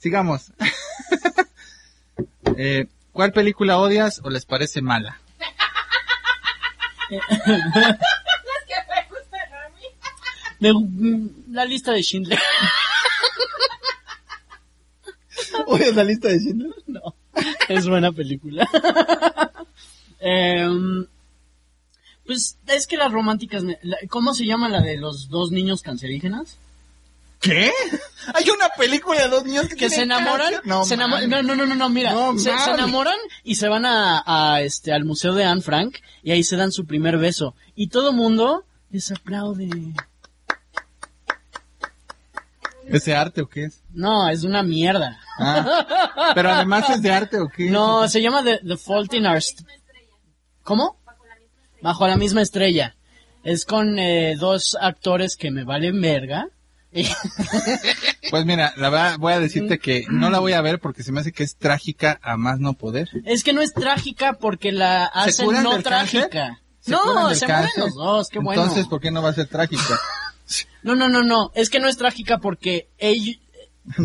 Sigamos. eh, ¿Cuál película odias o les parece mala? Me- mm, la lista de Schindler. ¿Odias la lista de Schindler? No, es buena película. Em, pues es que las románticas, me- la- ¿cómo se llama la de los dos niños cancerígenas? ¿Qué? Hay una película de dos niños que, Que se enamoran. No, se enamo- no, no, no, no, no, mira, No se, se enamoran y se van a, a, este, al museo de Anne Frank y ahí se dan su primer beso y todo mundo les aplaude. ¿Ese arte o qué es? No, es una mierda. Ah, pero además es de arte o qué? No, se llama The, The Fault in Our... ¿Cómo? Bajo la misma estrella. Es con eh, dos actores que me valen verga. Pues mira, la verdad voy a decirte que no la voy a ver porque se me hace que es trágica a más no poder. es que no es trágica porque la hacen no cáncer? trágica. ¿Se curan no, se mueren los dos, qué bueno. Entonces, ¿por qué no va a ser trágica? No, no, no, no. Es que no es trágica porque quién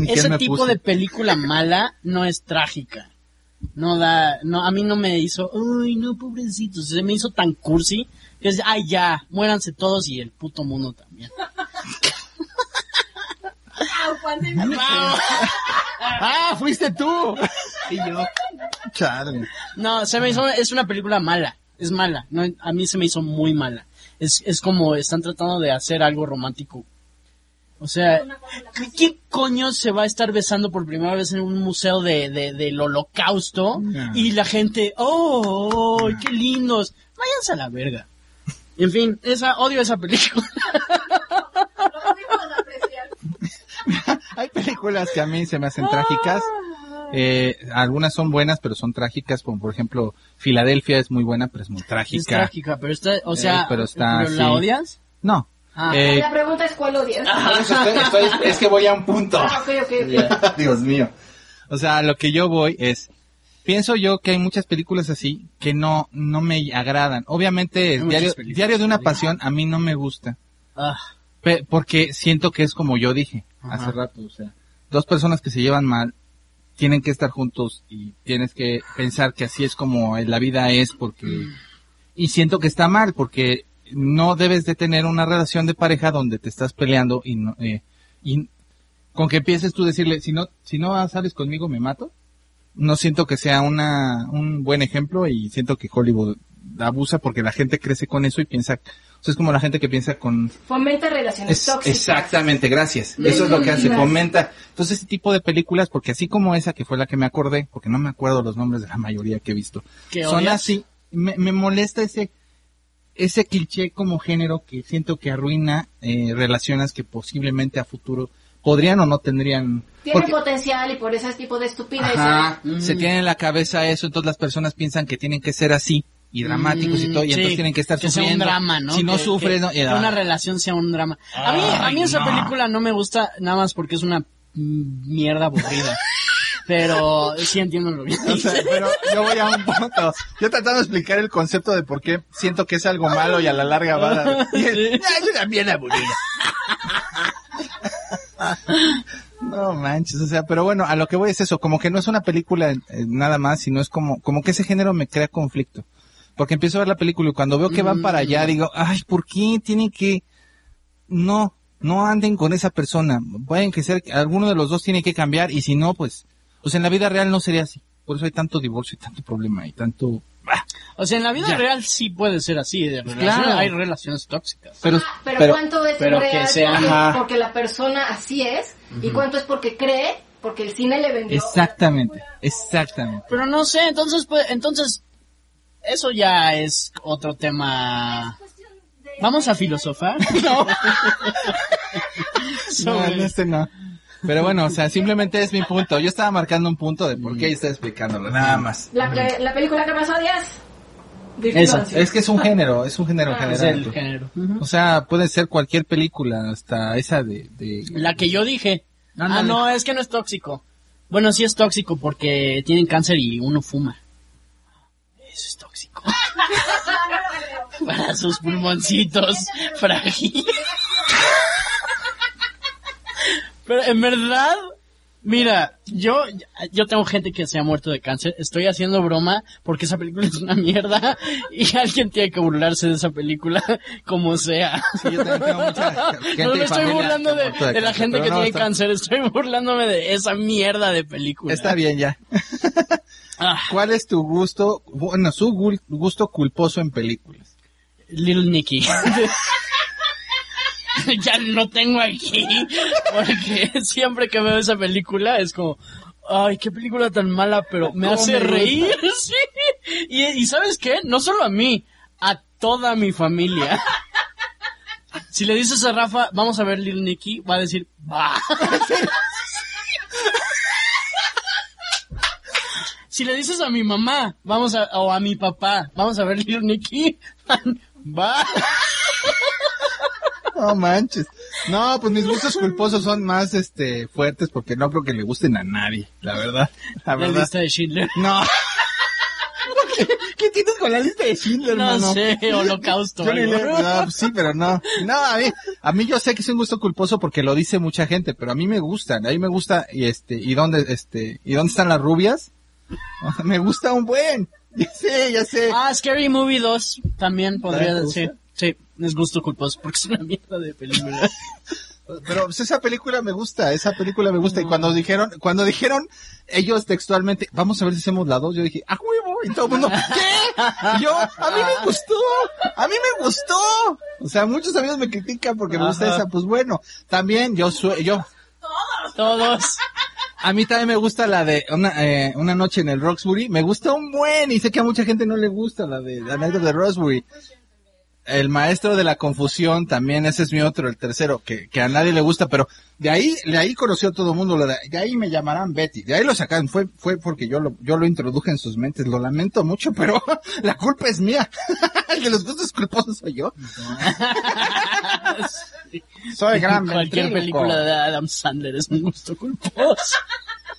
ese tipo de película mala no es trágica. No da, no, a mí no me hizo, ay, no, pobrecitos, se me hizo tan cursi que es, ay, ya, muéranse todos y el puto mundo también. ¡Ah, fuiste tú! Y yo. Chale. No, se me hizo, es una película mala, es mala, no, a mí se me hizo muy mala. Es, es como están tratando de hacer algo romántico. O sea, ¿qué- ¿qué coño se va a estar besando por primera vez en un museo de, de- del holocausto? No. Y la gente, ¡oh, qué lindos! Váyanse a la verga. En fin, esa, odio esa película. Hay películas que a mí se me hacen trágicas. Eh, algunas son buenas, pero son trágicas, como por ejemplo, Filadelfia es muy buena, pero es muy trágica. Es trágica, pero está, o sea, Eh, pero está ¿pero ¿la odias? No. Ah. Eh, La pregunta es cuál odias. eso estoy- estoy- es que voy a un punto. Ah. Dios mío. O sea, lo que yo voy es, pienso yo que hay muchas películas así que no, no me agradan. Obviamente, diario, diario de una pasión a mí no me gusta. Ah, porque siento que es como yo dije Ajá. hace rato, o sea, dos personas que se llevan mal tienen que estar juntos y tienes que pensar que así es como la vida es porque y siento que está mal porque no debes de tener una relación de pareja donde te estás peleando y no eh, y con que empieces tú a decirle si no si no sales conmigo me mato no siento que sea una un buen ejemplo y siento que Hollywood abusa porque la gente crece con eso y piensa o sea, es como la gente que piensa con Fomenta relaciones es- tóxicas. exactamente, gracias. Eso es lo que hace, fomenta. Entonces, ese tipo de películas, porque así como esa que fue la que me acordé, porque no me acuerdo los nombres de la mayoría que he visto, ¿Qué son así, me, me molesta ese, ese cliché como género que siento que arruina eh, relaciones que posiblemente a futuro podrían o no tendrían. Tiene porque- potencial y por ese tipo de estupideces. Ajá, Mm. se tiene en la cabeza eso, entonces las personas piensan que tienen que ser así y dramáticos y todo, y Mm, sí, entonces tienen que estar sea un drama, ¿no? Si no Que- sufres, que- no, que una relación sea un drama. A mí, a mí esa no. película no me gusta nada más porque es una mierda aburrida. Pero sí entiendo lo que O sea, pero yo voy a un punto. Yo tratando de explicar el concepto de por qué siento que es algo malo y a la larga va a dar. Y es, "Ya, es una mierda aburrida. No manches, o sea, pero bueno, a lo que voy es eso, como que no es una película eh, nada más, sino es como, como que ese género me crea conflicto. Porque empiezo a ver la película y cuando veo que van para allá digo, ay, ¿por qué tienen que, no, no anden con esa persona? Pueden que ser, alguno de los dos tiene que cambiar y si no, pues, pues en la vida real no sería así. Por eso hay tanto divorcio y tanto problema y tanto, O sea, en la vida Ya. real sí puede ser así. De relación- Claro. Hay relaciones tóxicas. pero, Ah, pero, pero, ¿cuánto es Pero que real sea- porque, Ajá. porque la persona así es y cuánto es porque cree, porque el cine le vendió. Exactamente, exactamente. Pero no sé, entonces, pues, entonces, eso ya es otro tema. ¿Vamos a filosofar? No. No, en este no. Pero bueno, o sea, simplemente es mi punto. Yo estaba marcando un punto de por qué y estaba explicándolo, nada más. La, la- la película que más odias. Vigilante. Es que es un género, es un género Ah, es general. el género. O sea, puede ser cualquier película, hasta esa de... de- La que yo dije. Ah, Ándale. no, es que no es tóxico. Bueno, sí es tóxico porque tienen cáncer y uno fuma. Eso es tóxico. Para sus pulmoncitos frágiles. Pero en verdad, mira, yo, yo tengo gente que se ha muerto de cáncer. Estoy haciendo broma porque esa película es una mierda y alguien tiene que burlarse de esa película como sea. Sí, yo también tengo mucha gente no me estoy burlando de, la cáncer, gente que no, tiene está- cáncer, estoy burlándome de esa mierda de película. Está bien ya. Ah, ¿Cuál es tu gusto, bueno, su gusto culposo en películas? Little Nicky. ya lo tengo aquí. Porque siempre que veo esa película es como, ay, qué película tan mala, pero me ¿Cómo hace me reír. Sí. Y, y ¿sabes qué? No solo a mí, a toda mi familia. Si le dices a Rafa, vamos a ver Little Nicky, va a decir, va. Si le dices a mi mamá, vamos a, o a mi papá, vamos a ver Little Nicky, va. No manches. No, pues mis gustos culposos son más, este, fuertes porque no creo que le gusten a nadie, la verdad. La La verdad. lista de Schindler. No. ¿Qué, qué tienes con la lista de Schindler, No sé, holocausto. Yo le- no, pues sí, pero no. No, a mí, a mí yo sé que es un gusto culposo porque lo dice mucha gente, pero a mí me gustan, a mí me gusta, y este, y dónde, este, y dónde están las rubias. me gusta un buen. Ya sé, ya sé. Ah, Scary Movie 2 también podría ¿Te decir. Sí, es gusto culposo porque es una mierda de película. Pero pues, esa película me gusta, esa película me gusta. Y cuando dijeron, cuando dijeron ellos textualmente, vamos a ver si hacemos la dos, yo dije, ¡a huevo! Y todo el mundo, ¿qué? Y yo, a mí me gustó, a mí me gustó. O sea, muchos amigos me critican porque me gusta esa, pues bueno, también yo, sue- yo, Todos. a mí también me gusta la de una, eh, una noche en el Roxbury, me gusta un buen, y sé que a mucha gente no le gusta la de la of the Roxbury. El maestro de la confusión también, ese es mi otro, el tercero, que, que a nadie le gusta, pero de ahí, de ahí conoció todo el mundo, de, de ahí me llamarán Betty, de ahí lo sacaron, fue, fue porque yo lo, yo lo introduje en sus mentes, lo lamento mucho, pero la culpa es mía, el de los gustos culposos soy yo. Soy gran Cualquier película de Adam Sandler es un gusto culposo.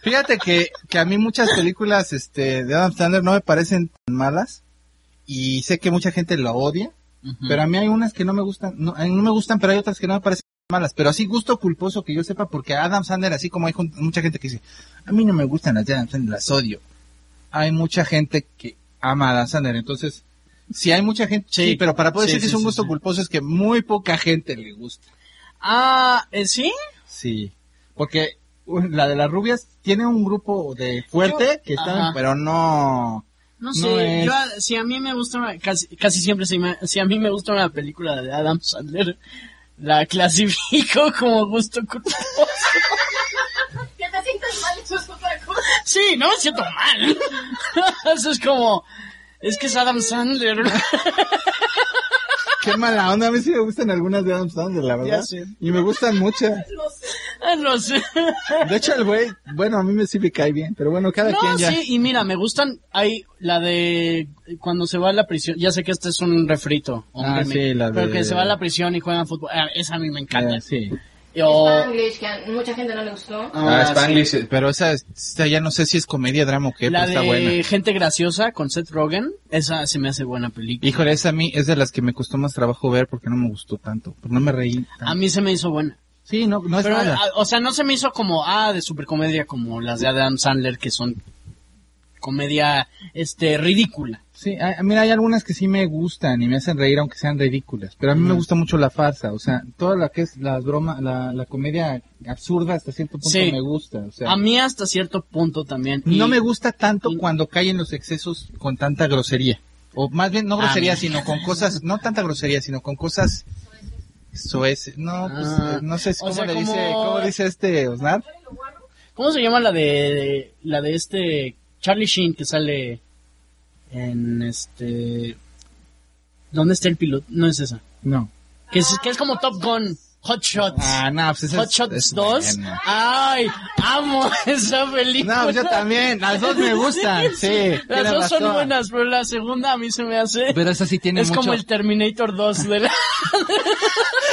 Fíjate que, que a mí muchas películas este, de Adam Sandler no me parecen tan malas y sé que mucha gente lo odia, pero a mí hay unas que no me gustan, no, eh, no me gustan, pero hay otras que no me parecen malas, pero así gusto culposo que yo sepa porque a Adam Sandler, así como hay mucha gente que dice, a mí no me gustan las de Adam Sandler, las odio. Hay mucha gente que ama a Adam Sandler, entonces, si hay mucha gente, sí, Sí. pero para poder Sí, decir que es un gusto culposo es que muy poca gente le gusta. Ah, ¿eh, ¿sí? Sí, porque uh, la de las rubias tiene un grupo de fuerte Yo- que están, Ajá. pero no. No No sé, es- yo, a- si a mí me gusta, una- casi, casi siempre, si, me- si a mí me gusta una película de Adam Sandler, la clasifico como gusto culposo. Que te sientas mal, eso es otra cosa. Sí, no me siento mal. Eso es como, es que es Adam Sandler. Qué mala onda, a mí sí me gustan algunas de Adam Sandler, la verdad. Ya sé. Y me gustan muchas. No sé. Ah, sé. De hecho, el güey, bueno, a mí me sí me cae bien, pero bueno, cada No, quien ya. sí, y mira, me gustan, hay la de cuando se va a la prisión, ya sé que este es un refrito, Ah, sí, la pero de- que se va a la prisión y juegan fútbol, ah, esa a mí me encanta. Eh, sí. O- Spanglish, que a mucha gente no le gustó. Ah, sí. Spanglish, pero esa, esa ya no sé si es comedia, drama o qué, la pero está de buena. Gente Graciosa con Seth Rogen, esa se me hace buena película. Híjole, esa a mí es de las que me costó más trabajo ver porque no me gustó tanto, pues no me reí. tanto. A mí se me hizo buena. Sí, no, no es Pero, mala. ah, o sea, no se me hizo como, ah, de supercomedia como las de Adam Sandler, que son comedia, este, ridícula. Sí, a- mira, hay algunas que sí me gustan y me hacen reír aunque sean ridículas, pero a mí me gusta mucho la farsa, o sea, toda la que es la broma, la, la comedia absurda hasta cierto punto Sí. me gusta, o sea, A mí hasta cierto punto también. Y- no me gusta tanto y- cuando caen los excesos con tanta grosería, o más bien no A grosería, mí. sino con cosas, no tanta grosería, sino con cosas Suecia. No, pues, Ah. eh, no sé O cómo sea, le como- dice, cómo dice este Osnar. ¿Cómo se llama la de la de este Charlie Sheen que sale en este ¿Dónde está el piloto? No es esa. No. Que es, que es como Top Gun, Hot Shots. Ah, no, pues Hot es- Shots es 2. bueno. Ay, amo esa película. No, pues yo también, las dos me gustan, sí. Las dos son buenas, pero la segunda a mí se me hace... Pero esa sí tiene es mucho, como el Terminator 2 de la...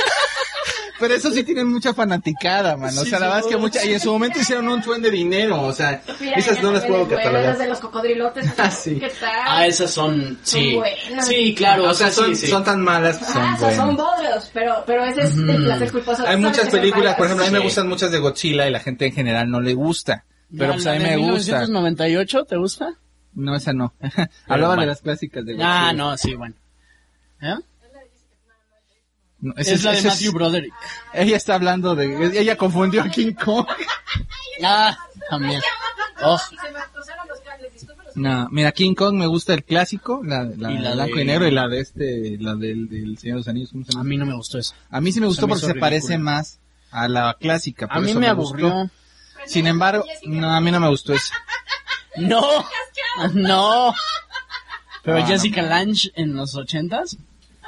pero eso sí tiene mucha fanaticada, man. O Sí, sea, la verdad es que mucha, y en su momento hicieron un buen de dinero, o sea, Mira, esas no las puedo catalogar. Las de los cocodrilotes. Ah, sí. ¿Qué tal? Ah, esas son... Sí. buenas. Sí, claro. O sea, sí, son, sí. son tan malas, que son Ah, son bodrios, pero, pero ese es el placer culposo. Hay ¿Sabes muchas son películas, por ejemplo, a mí me gustan muchas de Godzilla y la gente en general no le gusta. Pero pues a mí me gusta. 1998, ¿te gusta? No, esa no. Hablaba de las clásicas de Godzilla. Ah, no, sí, bueno. ¿Eh? No, Es, la de ese Matthew Broderick. Ella está hablando de... Ella confundió a King Kong. Ah, también. Oh, No, mira, King Kong me gusta el clásico, la, la, Y la de blanco de- y negro y la de este, la del, del Señor de los Anillos. ¿cómo se a mí no me gustó eso. A mí sí me gustó Se me porque se parece más a la clásica. por A mí eso me gustó. aburrió. Sin embargo, no, a mí no me gustó eso. No, no. Pero Ah, Jessica Lange en los ochentas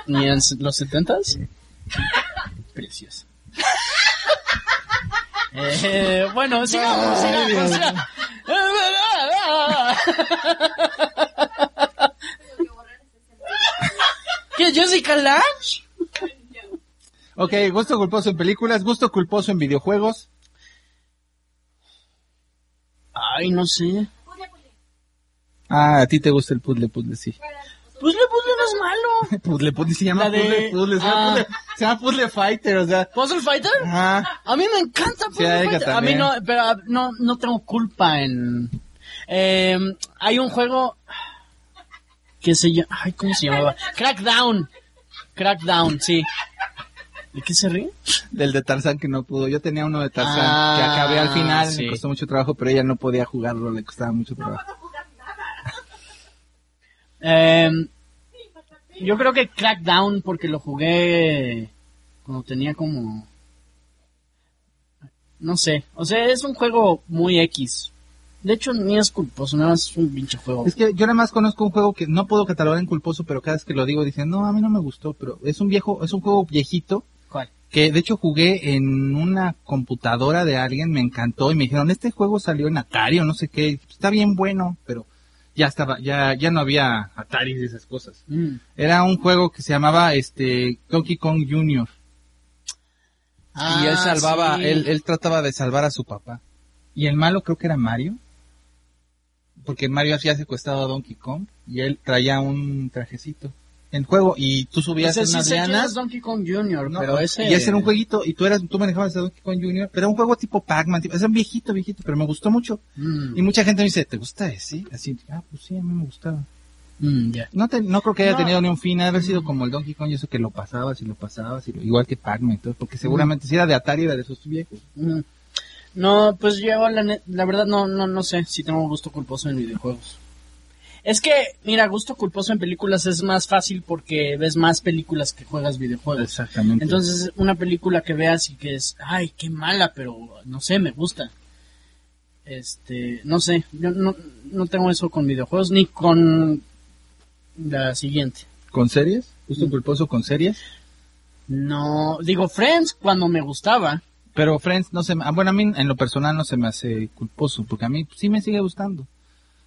ni en los setentas. Preciosa. Eh, bueno, sigamos, sigamos. Dios siga- ¿Qué Jessica Lange? Ok, gusto culposo en películas, gusto culposo en videojuegos. Ay, no sé. Ah, a ti te gusta el puzzle, puzzle, sí. Puzzle Puzzle no es malo. Puzzle, puzzle, se llama La de- puzzle, puzzle, se llama, ah. puzzle, se llama puzzle fighter, o sea. ¿Puzzle Fighter? Ajá. A mí me encanta Puzzle ella Fighter. A mí no, pero ah, no, no tengo culpa en... Eh, hay un juego que se llama... Ay, ¿cómo se llamaba? Crackdown. Crackdown, sí. ¿De qué se ríe? Del de Tarzán que no pudo. Yo tenía uno de Tarzán Ah, que acabé al final, sí. me costó mucho trabajo, pero ella no podía jugarlo, le costaba mucho trabajo. Eh, yo creo que Crackdown porque lo jugué cuando tenía como... No sé, o sea, es un juego muy X. De hecho, ni es culposo, nada más es un pinche juego. Es que yo nada más conozco un juego que no puedo catalogar en culposo, pero cada vez que lo digo dicen, no, a mí no me gustó, pero es un viejo, es un juego viejito ¿Cuál? que de hecho jugué en una computadora de alguien, me encantó y me dijeron, este juego salió en Atari o no sé qué, está bien bueno, pero ya estaba, ya, ya no había Atari y esas cosas. Mm. Era un juego que se llamaba este Donkey Kong Jr. y él Ah, salvaba, sí. él, él trataba de salvar a su papá. Y el malo creo que era Mario. Porque Mario había secuestrado a Donkey Kong y él traía un trajecito en juego y tú subías Ese en es lianas. Donkey Kong Jr., No, pero ese... Y ese era un jueguito y tú eras, tú manejabas a Donkey Kong Jr., pero era un juego tipo Pac-Man, tipo, es un viejito, viejito, pero me gustó mucho. Mm, Y mucha gente me dice, ¿te gusta ese? Así, ah, pues sí, a mí me gustaba. mm. No, te- no creo que haya No. tenido ni un fin, ha de haber sido como el Donkey Kong, y eso que lo pasabas y lo pasabas, y lo- igual que Pac-Man, porque seguramente si era de Atari era de esos viejos. Mm. No, pues yo la verdad no, no, no sé si tengo gusto culposo en videojuegos. Es que, mira, gusto culposo en películas es más fácil porque ves más películas que juegas videojuegos. Exactamente. Entonces, una película que veas y que es, ay, qué mala, pero no sé, me gusta. Este, no sé, yo no, no tengo eso con videojuegos ni con la siguiente. ¿Con series? Mm. ¿Gusto culposo con series? No, digo Friends cuando me gustaba. Pero Friends no se me, ah, bueno, a mí en lo personal no se me hace culposo, porque a mí sí me sigue gustando.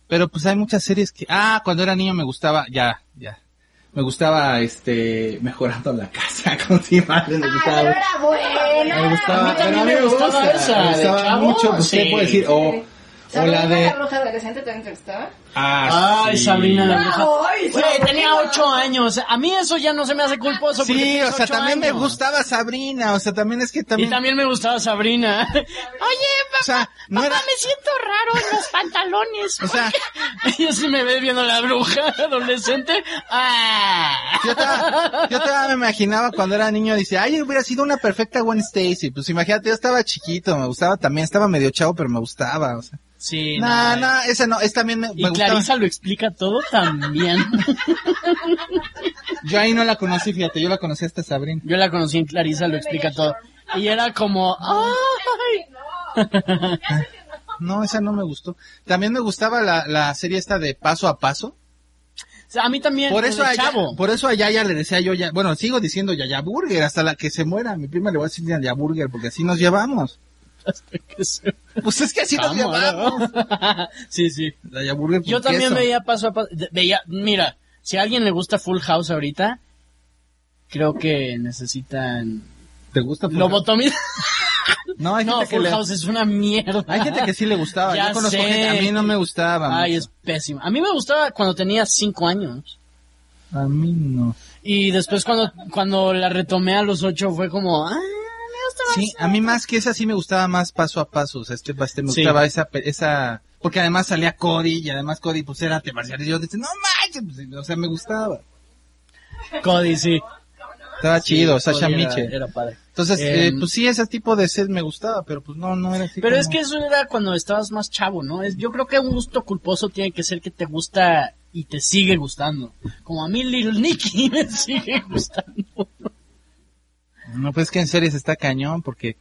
Pero pues hay muchas series que, ah, cuando era niño me gustaba, ya, ya. Me gustaba, este, mejorando la casa con Simales, me Ay, gustaba. pero era buena. Me gustaba, A mí también pero me gustaba gusta, esa, me gustaba mucho, pues, ¿qué sí. puedo decir? O, o la de, la bruja adolescente también te gustaba. Ah, Ay, sí. Sabrina la bruja. Ay, Güey, Sabrina. tenía ocho años. A mí eso ya no se me hace culposo. porque Sí, tienes o sea, ocho también me años. gustaba Sabrina, o sea, también es que Y también, también me gustaba Sabrina. Oye, o sea, no era, me siento raro en los pantalones. o sea, Yo sí me ve viendo la bruja adolescente. ¡Ah! Yo todavía, yo todavía me imaginaba cuando era niño, dice, ay, hubiera sido una perfecta Gwen Stacy. Pues imagínate, yo estaba chiquito, me gustaba también, estaba medio chavo, pero me gustaba, o sea. Sí, No, no. no, esa no, es también me, Y me gustaba. Clarisa lo explica todo también. Yo ahí no la conocí, fíjate, yo la conocí hasta Sabrina. Yo la conocí en Clarisa, lo explica todo. Y era como, ¡ay! No, esa no me gustó. También me gustaba la, la serie esta de Paso a Paso. O sea, a mí también, Por eso, a, chavo. por eso a Yaya le decía yo, ya, bueno, sigo diciendo Yaya Burger hasta la que se muera. Mi prima le voy a decir Yaya Burger porque así nos llevamos. Que se- Pues es que así nos. ¿no? sí, sí. Yo también queso. veía paso a paso. Veía, mira, si a alguien le gusta Full House ahorita, creo que necesitan ¿Te gusta? Full lobotomía. No, hay No, que Full le... House es una mierda. Hay gente que sí le gustaba. Ya Yo conozco sé. gente, a mí no me gustaba. Ay, mucho. es pésimo. A mí me gustaba cuando tenía cinco años. A mí no. Y después cuando, cuando la retomé a los ocho fue como, ah, Sí, a mí más que esa sí me gustaba más paso a paso. O sea, este, este me Sí. gustaba esa, pe- esa, porque además salía Cody y además Cody pues era arte marcial. Y yo decía, no manches, pues, o sea, me gustaba. Cody, sí. Estaba chido, Sasha Mitchell. Era padre. Entonces, Eh, eh, pues sí, ese tipo de set me gustaba, pero pues no, no era así. Pero como- es que eso era cuando estabas más chavo, ¿no? Es, yo creo que un gusto culposo tiene que ser que te gusta y te sigue gustando. Como a mí Little Nicky me sigue gustando. No, pues es que en series está cañón, porque,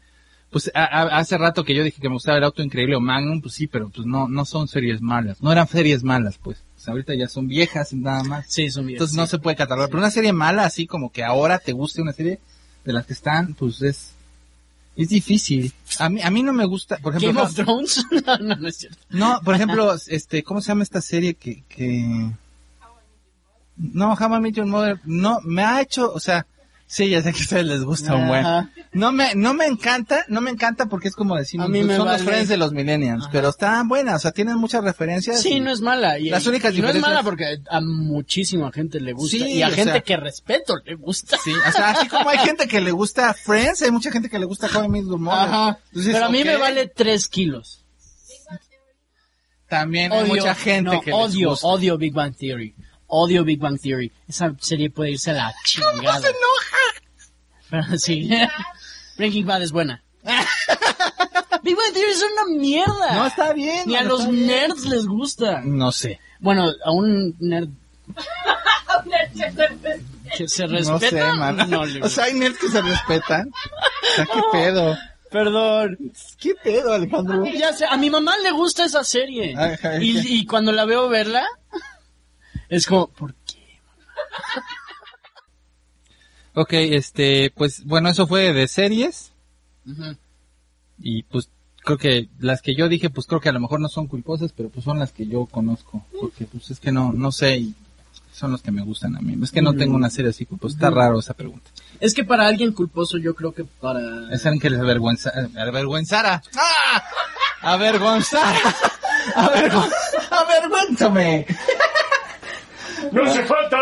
pues a- a- hace rato que yo dije que me gustaba el auto increíble o Magnum, pues sí, pero pues no, no son series malas. No eran series malas, pues. Sea, ahorita ya son viejas nada más. Sí, son bien. Entonces no se puede catalogar. Pero una serie mala, así como que ahora te guste una serie de las que están, pues es, es difícil. A mí, a mí no me gusta, por ejemplo, Game of Thrones. no, no, no es cierto. no, por ejemplo, este, ¿cómo se llama esta serie que, que, no, How I Met Your Mother, no, me ha hecho, o sea, sí, ya sé que a ustedes les gusta un buen. No me, no me encanta, no me encanta porque es como decimos, son los friends de los millennials, Ajá. pero están buenas, o sea, tienen muchas referencias. Sí, y- no es mala. Y, Las únicas y no es mala porque a muchísima gente le gusta. Sí, y a gente sea- que respeto le gusta. Sí, o sea, así como hay gente que le gusta Friends, hay mucha gente que le gusta How I Met Your Mother. Ajá. Entonces, Pero a mí me vale tres kilos. También hay mucha gente no, que les odio, gusta. odio Big Bang Theory. Odio Big Bang Theory. Esa serie puede irse a la chingada. se enoja? Pero sí. Breaking Bad es buena. Big Bang Theory es una mierda. No, está bien. Ni a no, los bien. nerds les gusta. No sé. Bueno, a un nerd que se respeta. No sé, no le o sea, hay nerds que se respetan. O sea, qué pedo. Perdón. ¿Qué pedo, Alejandro? Ya sé, a mi mamá le gusta esa serie. Ay, ay, y, y cuando la veo verla, es como, ¿por qué? Ok, este, pues, bueno, eso fue de series. Ujú. Y pues, creo que las que yo dije, pues creo que a lo mejor no son culposas, pero pues son las que yo conozco. Porque pues es que no, no sé y son los que me gustan a mí. Es que no tengo una serie así, pues está raro esa pregunta. Es que para alguien culposo, yo creo que para. Es alguien que les avergüenza, avergüenzara. ¡Ah! Avergonzara. Avergon- Avergüénzame. ¡No hace falta!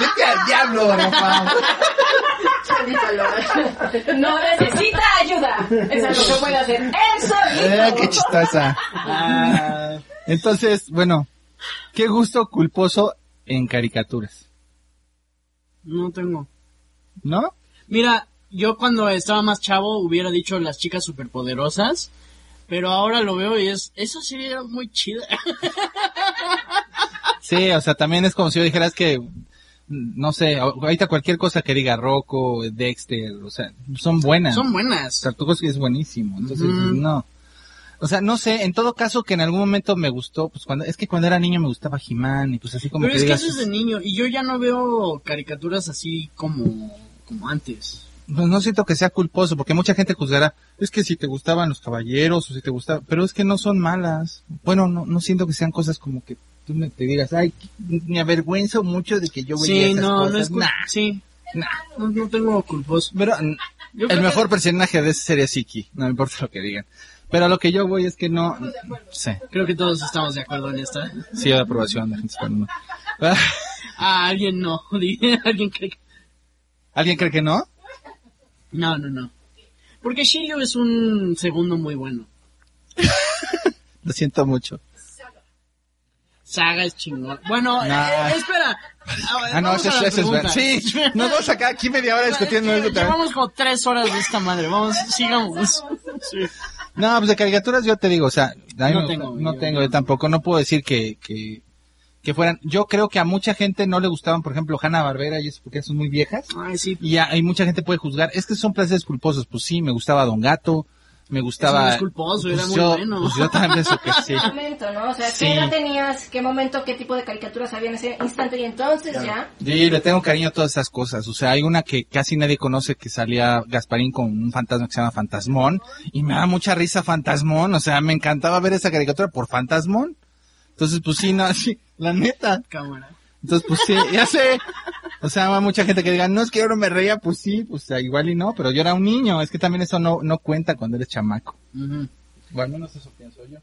Vete al diablo, Rafa. No necesita ayuda. Es algo que puede hacer él Eh, solito. qué chistosa. Ah, Entonces, bueno, qué gusto culposo en caricaturas, no tengo. ¿no? Mira, yo cuando estaba más chavo hubiera dicho las chicas superpoderosas, pero ahora lo veo y es, eso sí era muy chida. Sí, o sea, también es como si yo dijera es que, no sé, ahorita cualquier cosa que diga Rocco, Dexter, o sea, son buenas. Son buenas. Tartugos es buenísimo, entonces, no. O sea, no sé, en todo caso que en algún momento me gustó, pues cuando, es que cuando era niño me gustaba He-Man y pues así como Pero que es que eso es de niño y yo ya no veo caricaturas así como, como antes. pues no siento que sea culposo, porque mucha gente juzgará, es que si te gustaban los caballeros o si te gustaba, pero es que no son malas. Bueno, no, no siento que sean cosas como que tú me te digas, ay, me avergüenzo mucho de que yo veía Sí, esas no, cosas. no es Nah, sí, nah. no, no tengo culposo. Pero Yo el mejor personaje de ese sería Siki, no me importa lo que digan. Pero a lo que yo voy es que no, sí, Creo que todos estamos de acuerdo en esta. sí de aprobación de gente española. Ah, alguien no. alguien cree que... ¿Alguien cree que no? No, no, no. Porque Shiryu es un segundo muy bueno. Lo siento mucho. Saga es chingón. Bueno, Nah. eh, espera. Ah, no, Vamos eso, a la eso es verdad. Sí, nos vamos acá aquí media hora discutiendo Es que eso también. Llevamos como tres horas de esta madre. Vamos, sigamos. Sí. No, pues de caricaturas yo te digo, o sea, a No tengo, no yo- tengo, yo tampoco, no puedo decir que, que, que fueran, yo creo que a mucha gente no le gustaban, por ejemplo, Hanna Barbera y eso porque son muy viejas. Ay, sí. Y hay mucha gente puede juzgar, es que son placeres culposos, pues sí, me gustaba Don Gato, me gustaba... Eso es culposo, era muy yo, bueno. pues yo también pienso que sí. ¿Qué momento, no? O sea, Sí. ¿qué edad tenías? ¿Qué momento? ¿Qué tipo de caricaturas había en ese instante? Y entonces ya... Sí, le tengo cariño a todas esas cosas. O sea, hay una que casi nadie conoce que salía Gasparín con un fantasma que se llama Fantasmón. Y me da mucha risa Fantasmón. O sea, me encantaba ver esa caricatura por Fantasmón. Entonces, pues sí, no, sí, la neta. Cámara. Entonces, pues sí, ya sé. O sea, hay mucha gente que diga, no es que yo no me reía, pues sí, pues ah, igual y no, pero yo era un niño. Es que también eso no, no cuenta cuando eres chamaco. Ujú. Bueno, al menos eso pienso yo.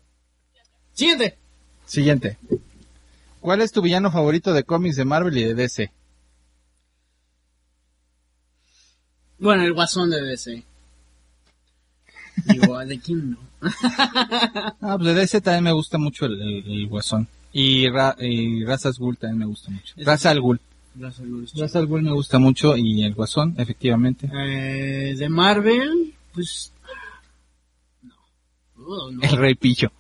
Siguiente. Siguiente. ¿Cuál es tu villano favorito de cómics de Marvel y de DC? Bueno, el guasón de DC. Digo, ¿de quién no? Ah, pues de DC también me gusta mucho el, el- el Guasón. Y, Ra, y Ghul también me gusta mucho. Es- Ra's al Ghul. Gracias, Luis. Ra's al Ghul me gusta mucho y el Guasón, efectivamente. Eh, de Marvel, pues... No. Oh, no. El Rey Pillo.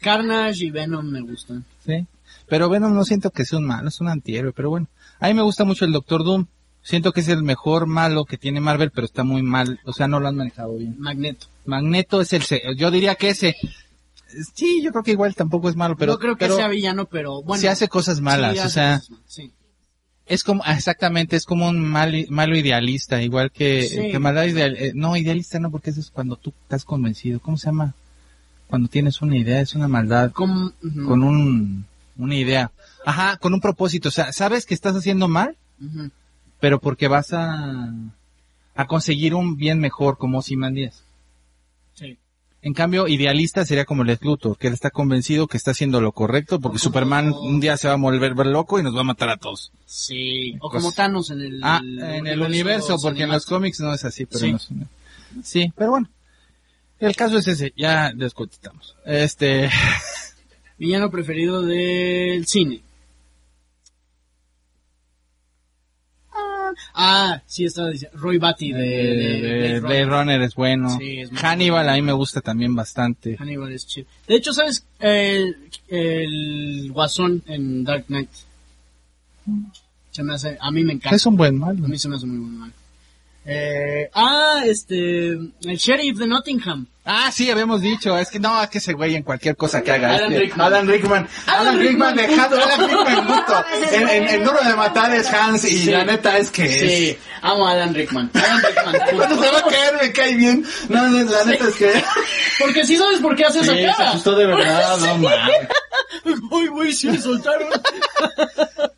Carnage y Venom me gustan. Sí. Pero Venom no siento que sea un malo, es un antihéroe, pero bueno. A mí me gusta mucho el Doctor Doom. Siento que es el mejor malo que tiene Marvel, pero está muy mal. O sea, no lo han manejado bien. Magneto. Magneto es el... se- Yo diría que ese... Sí, yo creo que igual tampoco es malo, pero... no creo que pero sea villano, pero bueno. sí hace cosas malas, sí o sea... cosas sí. Es como, ah, exactamente, es como un mal, malo idealista, igual que, Sí. que maldad ideal, eh, no, idealista no, porque eso es cuando tú estás convencido. ¿Cómo se llama? Cuando tienes una idea, es una maldad ujú, con un, una idea. Ajá, con un propósito. O sea, sabes que estás haciendo mal. Pero porque vas a, a conseguir un bien mejor, como Díaz. Sí. En cambio, idealista sería como Lex Luthor, que él está convencido que está haciendo lo correcto, porque Superman un día se va a volver loco y nos va a matar a todos. Sí. O como Thanos en el... Ah, en el universo, porque en los cómics no es así, pero Sí. sí, pero bueno. El caso es ese, ya descontestamos. Este, Villano preferido del cine. Ah, sí, estaba diciendo. Roy Batty de, de, de, Blade Blade Runner. Runner es bueno. Sí, es Hannibal a mí me gusta también bastante. Hannibal es chido. De hecho, ¿sabes? El, el guasón en Dark Knight. Se me hace, a mí me encanta. Es un buen A malo. mí se me hace muy buen mal. Eh, ah, este, el sheriff de Nottingham. Ah, sí, habíamos dicho, es que no, es que ese güey en cualquier cosa que haga. Alan Rickman. Alan Rickman. Alan Alan Rickman. Alan punto. En, en, en Duro de Matar es Hans y Sí. la neta es que Sí, es... amo a Alan Rickman. Alan Rickman. Cuando se va a caer me cae bien. No, no, la neta es que... Porque sí sabes por qué hace esa Sí, se cara. asustó de verdad, no mames. Uy, güey, sí me soltaron.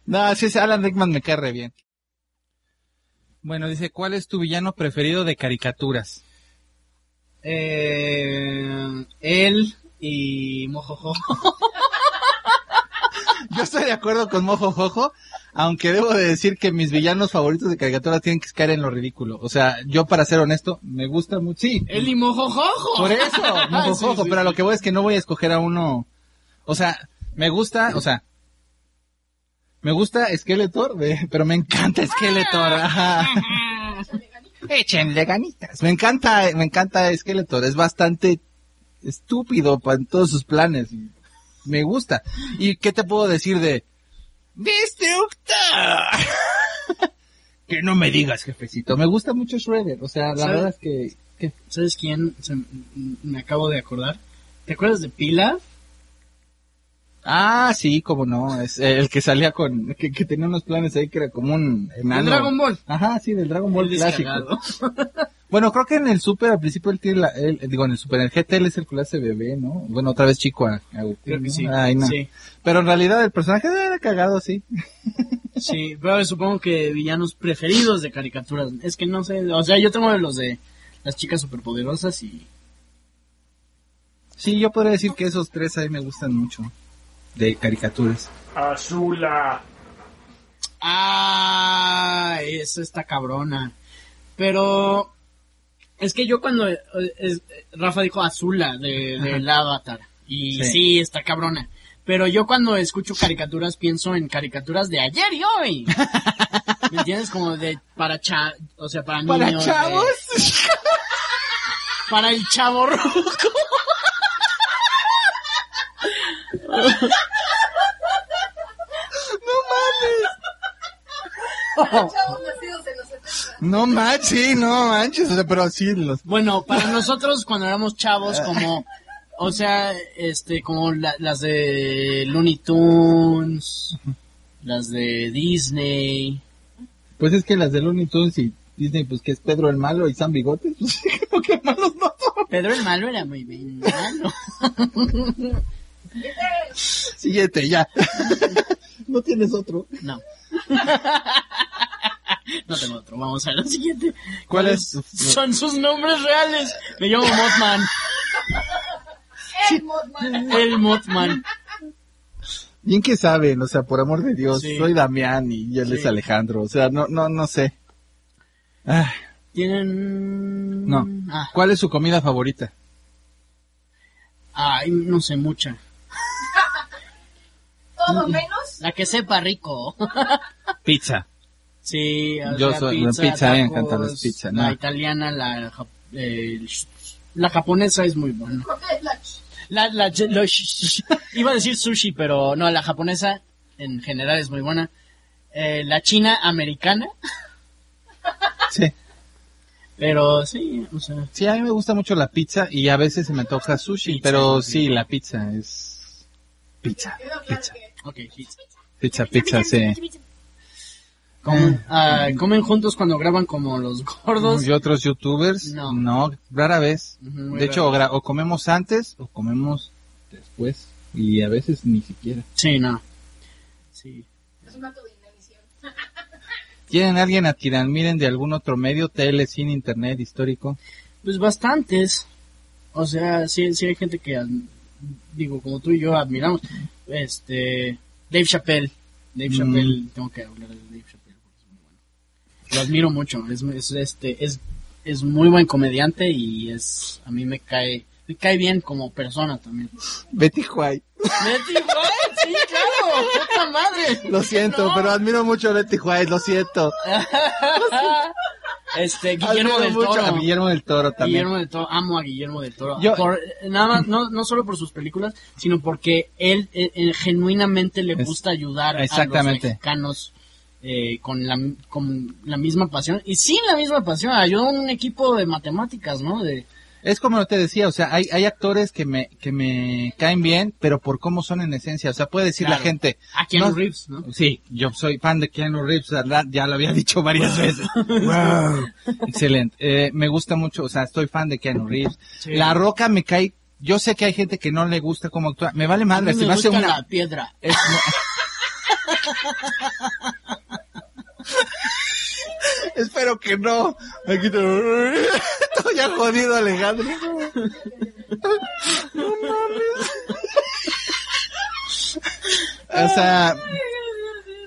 No, sí, Alan Rickman me cae re bien. Bueno, dice, ¿cuál es tu villano preferido de caricaturas? Eh, él y Mojojo. Yo estoy de acuerdo con Mojo Jojo, aunque debo de decir que mis villanos favoritos de caricaturas tienen que caer en lo ridículo. O sea, yo para ser honesto, me gusta mucho, sí, él y Mojojojo. por eso, Mojo Sí, Jojo, sí, pero a lo que voy es que no voy a escoger a uno, o sea, me gusta, o sea, me gusta Skeletor, de- pero me encanta Skeletor, ajá. Échenle ganitas. Me encanta, me encanta Skeletor. Es bastante estúpido pa- en todos sus planes. Me gusta. ¿Y qué te puedo decir de Destructor? que no me digas, jefecito. Me gusta mucho Shredder. O sea, la ¿Sabe? verdad es que, que- ¿Sabes quién? Se- me acabo de acordar. ¿Te acuerdas de Pila? Ah, sí, como no. Es el que salía con... Que, que tenía unos planes ahí que era como un enano. El Dragon Ball. Ajá, sí, del Dragon Ball El clásico. Bueno, creo que en el Super al principio él tiene la, él- digo, en el Super, en el GT él es el que lo hace bebé, ¿no? Bueno, otra vez chico a, a Agustín, Creo que ¿no? sí. Ay, no. Sí, Pero en realidad el personaje era cagado, sí. sí, pero supongo que villanos preferidos de caricaturas. Es que no sé, o sea, yo tengo los de las chicas superpoderosas y... Sí, yo podría decir que esos tres ahí me gustan mucho. De caricaturas. Azula. Ah, eso está cabrona. Pero es que yo cuando eh, es- Rafa dijo Azula de, del Avatar y Sí. sí. está cabrona. Pero yo cuando escucho caricaturas pienso en caricaturas de ayer y hoy. ¿Me entiendes? Como de para cha, o sea, para niños. Para de- chavos. para el chavo ruco. No manches, sí, no manches, o sea, pero sí los... Bueno, para nosotros cuando éramos chavos, como, o sea, este, como la- las de Looney Tunes, las de Disney. Pues es que las de Looney Tunes y Disney, pues que es Pedro el Malo y San Bigotes, pues que malos no son. Pedro el Malo era muy bien malo. Siguiente, ya. no tienes otro. No. No tengo otro. Vamos a lo siguiente. ¿Cuál ¿Cuáles es? Son sus nombres reales. Me llamo Mothman. El Mothman. Bien que saben, o sea, por amor de Dios, Sí. soy Damián y él es Sí. Alejandro, o sea, no, no, no sé. Ah, Tienen... no. Ah, ¿Cuál es su comida favorita? ay, no sé mucha. Todo menos. La que sepa rico. Pizza. Sí, o Yo sea, soy- pizza, pizza, me tacos, encantan las pizzas, La no. italiana, la, eh, la japonesa es muy buena. La, la, lo- iba a decir sushi, pero no, la japonesa en general es muy buena. Eh, la china americana, Sí. pero sí, o sea, Sí, a mí me gusta mucho la pizza y a veces se me toca sushi, Pizza, pero sí. sí, la pizza es... Pizza, pizza, ok, pizza. pizza, pizza, sí. Comen, ah, comen juntos cuando graban como los gordos. ¿Y otros youtubers? No. No, rara vez. De hecho, o, o comemos antes o comemos después. Y a veces ni siquiera. Sí, no. Sí. Es un acto de inanición. ¿Tienen alguien a quien admiren de algún otro medio, tele, cine, internet, histórico? Pues bastantes. O sea, sí, sí hay gente que, digo, como tú y yo admiramos. Este, Dave Chappelle. Dave Mm. Chappelle, tengo que hablar de Dave Chappelle porque es muy bueno. Lo admiro mucho. Es, es, este, es, es muy buen comediante y es, a mí me cae, me cae bien como persona también. Betty White. Betty White, sí, claro, puta madre. Lo siento, pero admiro mucho a Betty White, lo siento. Este, Guillermo del mucho Toro. a Guillermo del Toro también. Guillermo del Toro, amo a Guillermo del Toro. Yo- Por- nada más, no, no solo por sus películas, sino porque él eh, eh, genuinamente le gusta ayudar exactamente. a los mexicanos eh, con, la, con la misma pasión. Y sin la misma pasión, ayudó a un equipo de matemáticas, ¿no? De, Es como te decía, o sea, hay, hay actores que me, que me caen bien, pero por cómo son en esencia. O sea, puede decir la gente. a Keanu no- Reeves, ¿no? Sí, yo soy fan de Keanu Reeves, ¿verdad? ya lo había dicho varias veces. wow. Excelente. Eh, me gusta mucho, o sea, estoy fan de Keanu Reeves. Sí. La Roca me cae, yo sé que hay gente que no le gusta cómo actúa. Me vale madre, si me me hace gusta una... la piedra. Es- Espero que no. Aquí te- Ya jodido, Alejandro. No mames. O sea,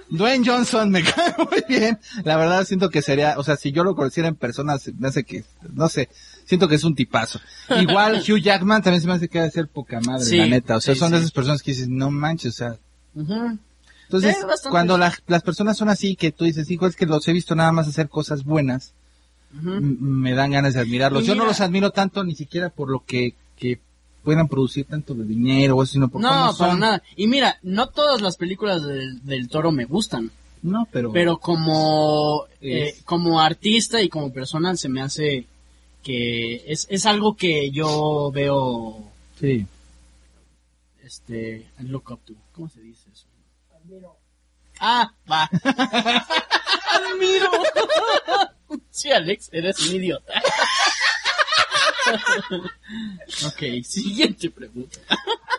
Dwayne Johnson me cae muy bien. La verdad siento que sería, o sea, si yo lo conociera en persona, me hace que, no sé, siento que es un tipazo. Igual Hugh Jackman también se me hace que debe ser poca madre, Sí, la neta. O sea, sí, son de sí. esas personas que dices, no manches, o sea, entonces, cuando la- las personas son así, que tú dices, hijo, es que los he visto nada más hacer cosas buenas, Me dan ganas de admirarlos. Yo no los admiro tanto ni siquiera por lo que, que puedan producir tanto de dinero o eso, sino por No, cómo para son. nada. Y mira, no todas las películas del, del toro me gustan. No, pero... pero como eh, como artista y como persona se me hace que es, es algo que yo veo Sí. este look up to cómo se dice eso ah va admiro sí Alex eres un idiota ok siguiente pregunta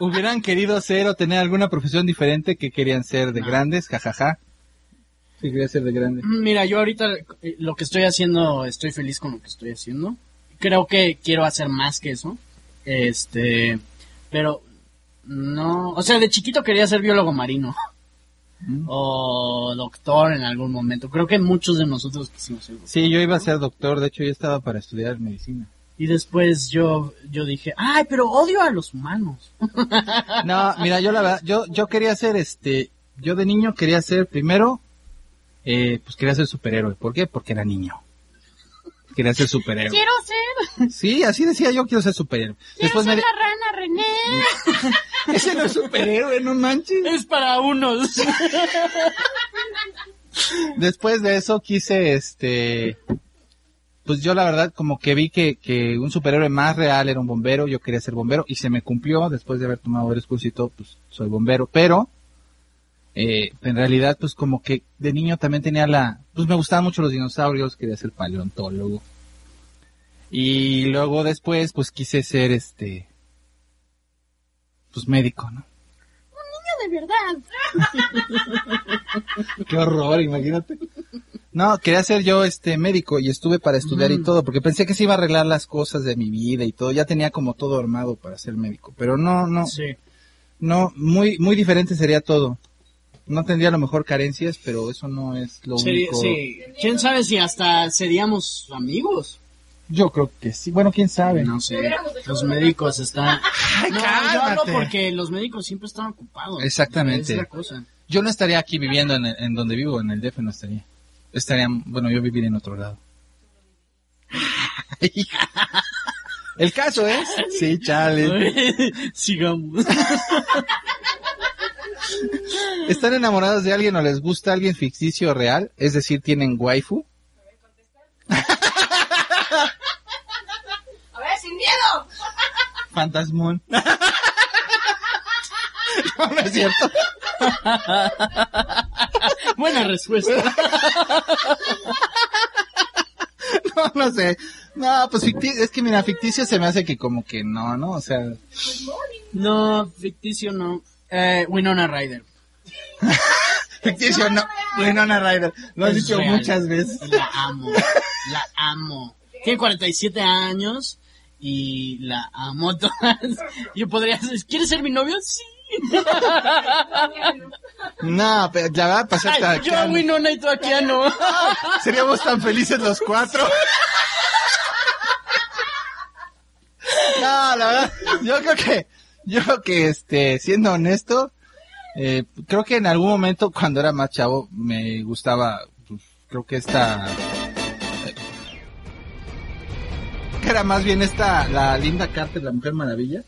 ¿Hubieran querido ser o tener alguna profesión diferente que querían ser de No. grandes? Jajaja. Sí, quería ser de grande. Mira, yo ahorita eh, lo que estoy haciendo, estoy feliz con lo que estoy haciendo. Creo que quiero hacer más que eso. Este, pero no, o sea, de chiquito quería ser biólogo marino Mm. o doctor en algún momento. Creo que muchos de nosotros quisimos ser. doctor. Sí, yo iba a ser doctor, de hecho yo estaba para estudiar medicina. Y después yo yo dije, "Ay, pero odio a los humanos." No, mira, yo la verdad, yo, yo quería ser este, yo de niño quería ser primero, eh, pues quería ser superhéroe. ¿Por qué? Porque era niño. Quería ser superhéroe. Quiero ser. Sí, así decía yo, quiero ser superhéroe. Después me, la rana René. Ese no es superhéroe, no manches. Es para unos. Después de eso quise, este, pues yo la verdad como que vi que, que un superhéroe más real era un bombero, yo quería ser bombero y se me cumplió después de haber tomado varios cursos y todo, pues soy bombero, pero eh, en realidad pues como que de niño también tenía la, pues me gustaban mucho los dinosaurios, quería ser paleontólogo. Y luego después pues quise ser este, pues médico, ¿no? de verdad. Qué horror, imagínate. No, quería ser yo este médico y estuve para estudiar y todo, porque pensé que se iba a arreglar las cosas de mi vida y todo, ya tenía como todo armado para ser médico, pero no, no, Sí. no, muy, muy diferente sería todo. No tendría a lo mejor carencias, pero eso no es lo Sería- único. sí. ¿Quién sabe si hasta seríamos amigos? Yo creo que sí. Bueno, quién sabe. No sé. Los médicos están... Ay, No, yo hablo porque los médicos siempre están ocupados. Exactamente. Es la cosa. Yo no estaría aquí viviendo en, el- en donde vivo, en el DF no estaría. Estaría, bueno, yo viviría en otro lado. El caso es, sí, chale. Sigamos. ¿Están enamorados de alguien o les gusta alguien ficticio o real? Es decir, tienen waifu. A ver, sin miedo. Fantasmón. no, no es cierto. Buena respuesta. No, no sé. No, pues ficticio, es que mira, ficticio se me hace que como que no, ¿no? O sea, No, ficticio no. Eh, Winona Ryder. ficticio no. Winona Ryder. Lo has Es dicho real. muchas veces. La amo. La amo. Tiene 47 años y la amo todas. Yo podría decir, ¿quieres ser mi novio? Sí. No, pero la verdad pasó hasta Ay, yo acá. a Winona y tú a no. Seríamos tan felices los cuatro. No, la verdad, yo creo que, yo que, este, siendo honesto, eh, creo que en algún momento cuando era más chavo me gustaba, pues, creo que esta, eh, era más bien esta, la Linda Carter, la Mujer Maravilla,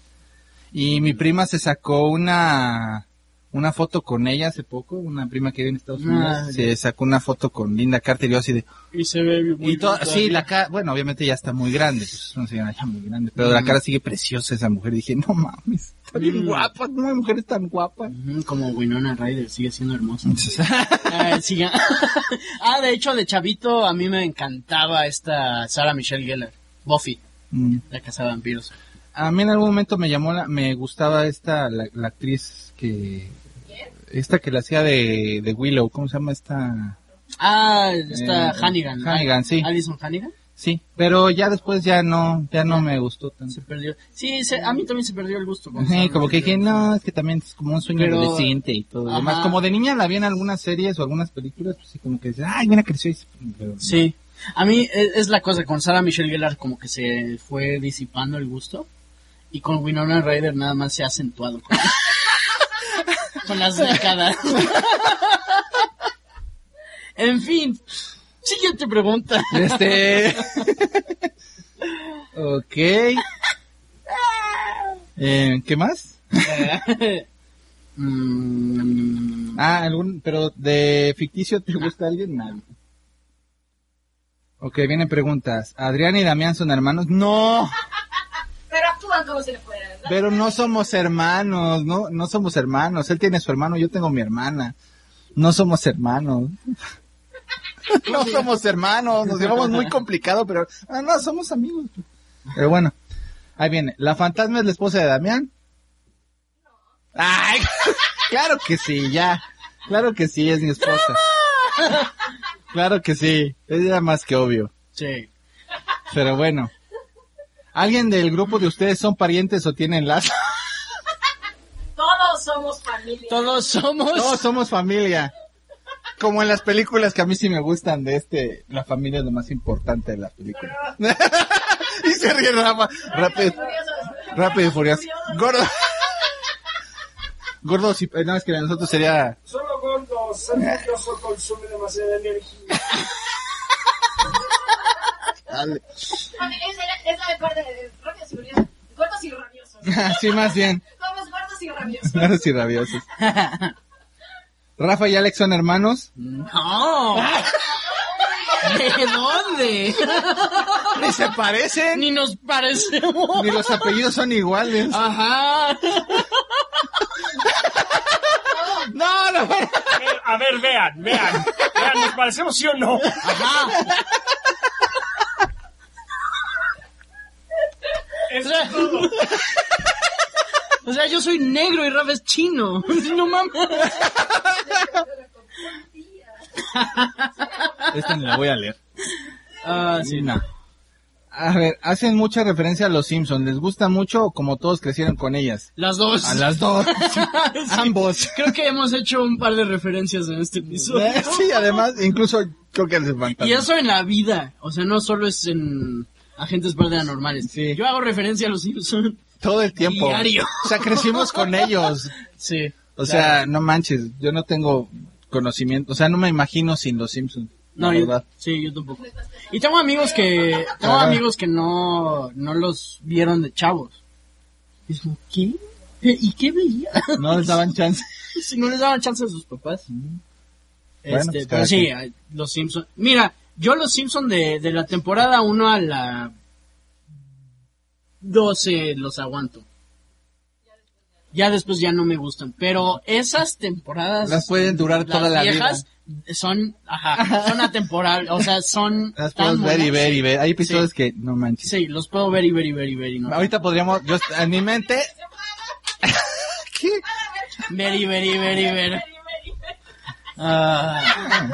y mi prima se sacó una, una foto con ella hace poco, una prima que vive en Estados Unidos, Ah, se sacó una foto con Linda Carter y yo así de, Y se ve muy y bien sí, la cara, bueno, obviamente ya está muy grande, pues es una señora ya muy grande, pero la cara sigue preciosa esa mujer. Dije, no mames, está bien Mm. guapa, no hay mujeres tan guapas. Como Winona Ryder, sigue siendo hermosa. Ah, ah, de hecho, de chavito a mí me encantaba esta Sarah Michelle Gellar. Buffy, Mm. la casa de vampiros. A mí en algún momento me llamó, la, me gustaba esta, la, la actriz que, esta que la hacía de, de Willow, ¿cómo se llama esta? Ah, está Eh, Hannigan. Hannigan, sí. Alison Hannigan. Sí, pero ya después ya no, ya no me gustó tanto. Se perdió. Sí, se- a mí también se perdió el gusto. Sí, como que dije, no, es que también es como un sueño Pero- adolescente y todo. y demás. Ajá. como de niña la vi en algunas series o algunas películas, pues sí, como que dices, ay, mira, creció. pero. Sí. A mí es, es la cosa, con Sarah Michelle Gellar como que se fue disipando el gusto. Y con Winona Ryder nada más se ha acentuado. Con, con las décadas. en fin. Siguiente pregunta. Este. ok. Eh, ¿Qué más? Mm, Ah, algún, pero de ficticio te gusta alguien? Nadie. Ok, vienen preguntas. ¿Adrián y Damián son hermanos? No, como si le fueran. ¿verdad? pero no somos hermanos, no, no somos hermanos. Él tiene su hermano, yo tengo mi hermana. No somos hermanos. no somos hermanos, nos llevamos muy complicado, pero ah, no, somos amigos. Pero bueno, ahí viene. ¿La fantasma es la esposa de Damián? Ay, claro que sí, ya. Claro que sí, es mi esposa. Claro que sí, es ya más que obvio. sí. Pero bueno. ¿Alguien del grupo de ustedes son parientes o tienen lazo? Todos somos familia. Todos somos. Todos somos familia. Como en las películas que a mí sí me gustan de este, la familia es lo más importante de las películas. y se ríe Rafa, rápido, rápido y furioso. Gordo. Gordo, si, no, es que nosotros sería, Solo gordo, ser consume demasiada energía. dale. Es la parte de Rápidos y Furiosos. Gordos y rabiosos. sí, más bien. Somos gordos y rabiosos. Raros y rabiosos. Rafa y Alex son hermanos. No. ¿De dónde? Ni se parecen. Ni nos parecemos. Ni los apellidos son iguales. Ajá. No, no. Eh, A ver, vean, vean. Vean, ¿nos parecemos sí o no? Ajá. O sea, yo soy negro y Rafa es chino. No mames. Esta ni la voy a leer. Ah, sí. No. A ver, hacen mucha referencia a los Simpsons. ¿Les gusta mucho o como todos crecieron con ellas? Las dos. A las dos. Sí. Ambos. Creo que hemos hecho un par de referencias en este episodio. Sí, además, incluso creo que les Y eso en la vida. O sea, no solo es en agentes paranormales. Sí. Yo hago referencia a los Simpsons. Todo el tiempo. Diario. O sea, crecimos con ellos. Sí. O sea, no manches, yo no tengo conocimiento, o sea, no me imagino sin los Simpsons. No, yo, verdad. sí, yo tampoco. Y tengo amigos que, tengo amigos que no, no los vieron de chavos. Y es como, ¿qué? ¿Y qué veía? No les daban chance. si no les daban chance a sus papás. Bueno, Este, pues, pero sí, los Simpsons. Mira, yo los Simpsons de, de la temporada 1 a la 12 los aguanto. Ya después ya no me gustan, pero esas temporadas Las pueden durar las toda la viejas son, ajá, son atemporales, o sea, son Las puedes ver y ver y ver. Hay episodios Sí. que no manches. Sí, los puedo ver y ver y ver y ver y no. Ahorita podríamos, yo en mi mente. ¿Qué? Ver y ver y ver y ver. Ah,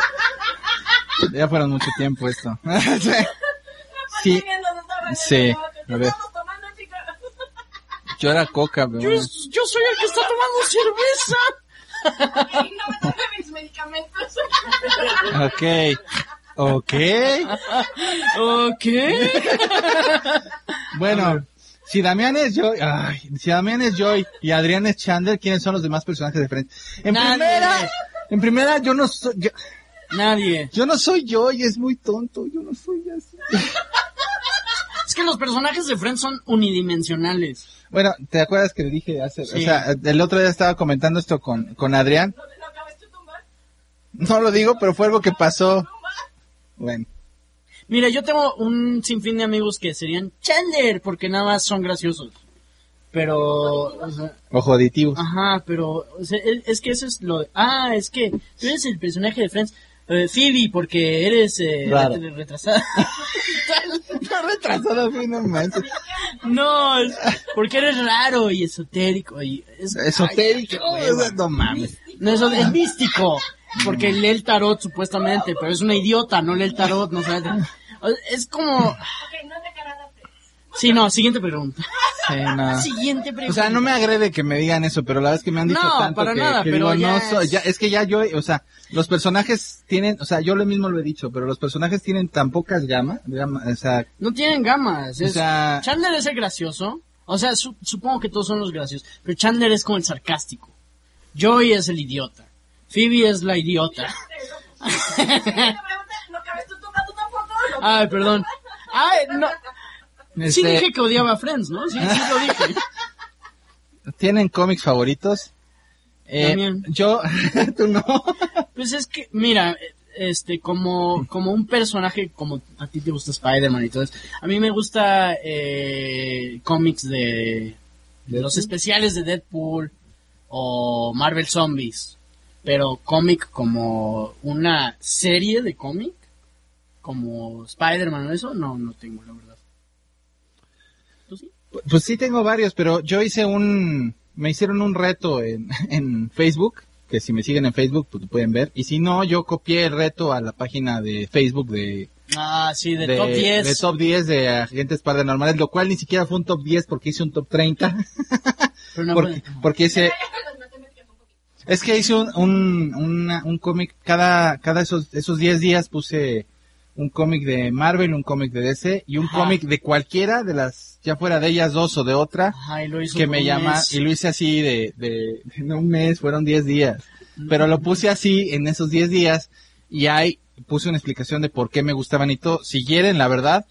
Ya fueron mucho tiempo esto. sí. Sí. A ver. Yo era coca, pero yo, soy el que está tomando cerveza. Y no me mis medicamentos. Ok. Ok. Ok. Bueno, si Damián es Joy, ay, si Damián es Joy y Adrián es Chandler, ¿quiénes son los demás personajes de Friends? En Nadie. primera, en primera yo no soy, yo, Nadie. yo no soy Joy, es muy tonto, yo no soy así. Es que los personajes de Friends son unidimensionales. Bueno, ¿te acuerdas que le dije hace, o sea, el otro día estaba comentando esto con, con Adrián? No lo digo, pero fue algo que pasó. Bueno, Mira, yo tengo un sinfín de amigos que serían Chandler porque nada más son graciosos. Pero, o sea, ajá, pero o sea, es, es que eso es lo... de- ah, es que tú eres el personaje de Friends. Eh, Phoebe, porque eres eh, retrasada. No retrasado, fui, no manches. no, es porque eres raro y esotérico. Y es, Esotérico, Ay, no mames. No, eso es místico. Porque lee el tarot supuestamente, pero es una idiota, no lee el tarot, no sabe. Es como... Sí, no, siguiente pregunta. Sí, no. Siguiente pregunta. O sea, no me agrede que me digan eso, pero la verdad es que me han dicho No, tanto para que, nada, que pero digo, ya no es- soy, ya, es que ya yo, o sea, los personajes tienen, o sea, yo lo mismo lo he dicho, pero los personajes tienen tan pocas gamas, gama- o sea, No tienen gamas. O Es, sea- Chandler es el gracioso. O sea, su- supongo que todos son los graciosos. Pero Chandler es como el sarcástico. Joey es el idiota. Phoebe es la idiota. Ay, perdón. Ay, no. Sí este, dije que odiaba a Friends, ¿no? Sí, sí lo dije. ¿tienen cómics favoritos? Eh, yo, tú no. Pues es que, mira, este, como, como un personaje, como a ti te gusta Spider-Man y todo eso, a mí me gusta eh, cómics de, de los especiales de Deadpool o Marvel Zombies, pero cómic como una serie de cómic, como Spider-Man o eso, no, no tengo, la verdad. Pues sí tengo varios, pero yo hice un, me hicieron un reto en, en Facebook, que si me siguen en Facebook, pues lo pueden ver, y si no, yo copié el reto a la página de Facebook de, Ah, sí, de, top 10. de top 10 de agentes paranormales, lo cual ni siquiera fue un top 10 porque hice un top 30. pero no porque, puede- porque hice, es que hice un, un, una- un cómic, cada, cada esos, esos 10 días puse un cómic de Marvel, un cómic de DC y un Ajá. cómic de cualquiera de las, ya fuera de ellas dos o de otra, Ajá, y lo hizo que me llama, mes. y lo hice así de, de, en un mes, fueron 10 días. Pero lo puse así en esos 10 días y ahí puse una explicación de por qué me gustaban y todo. Si quieren, la verdad,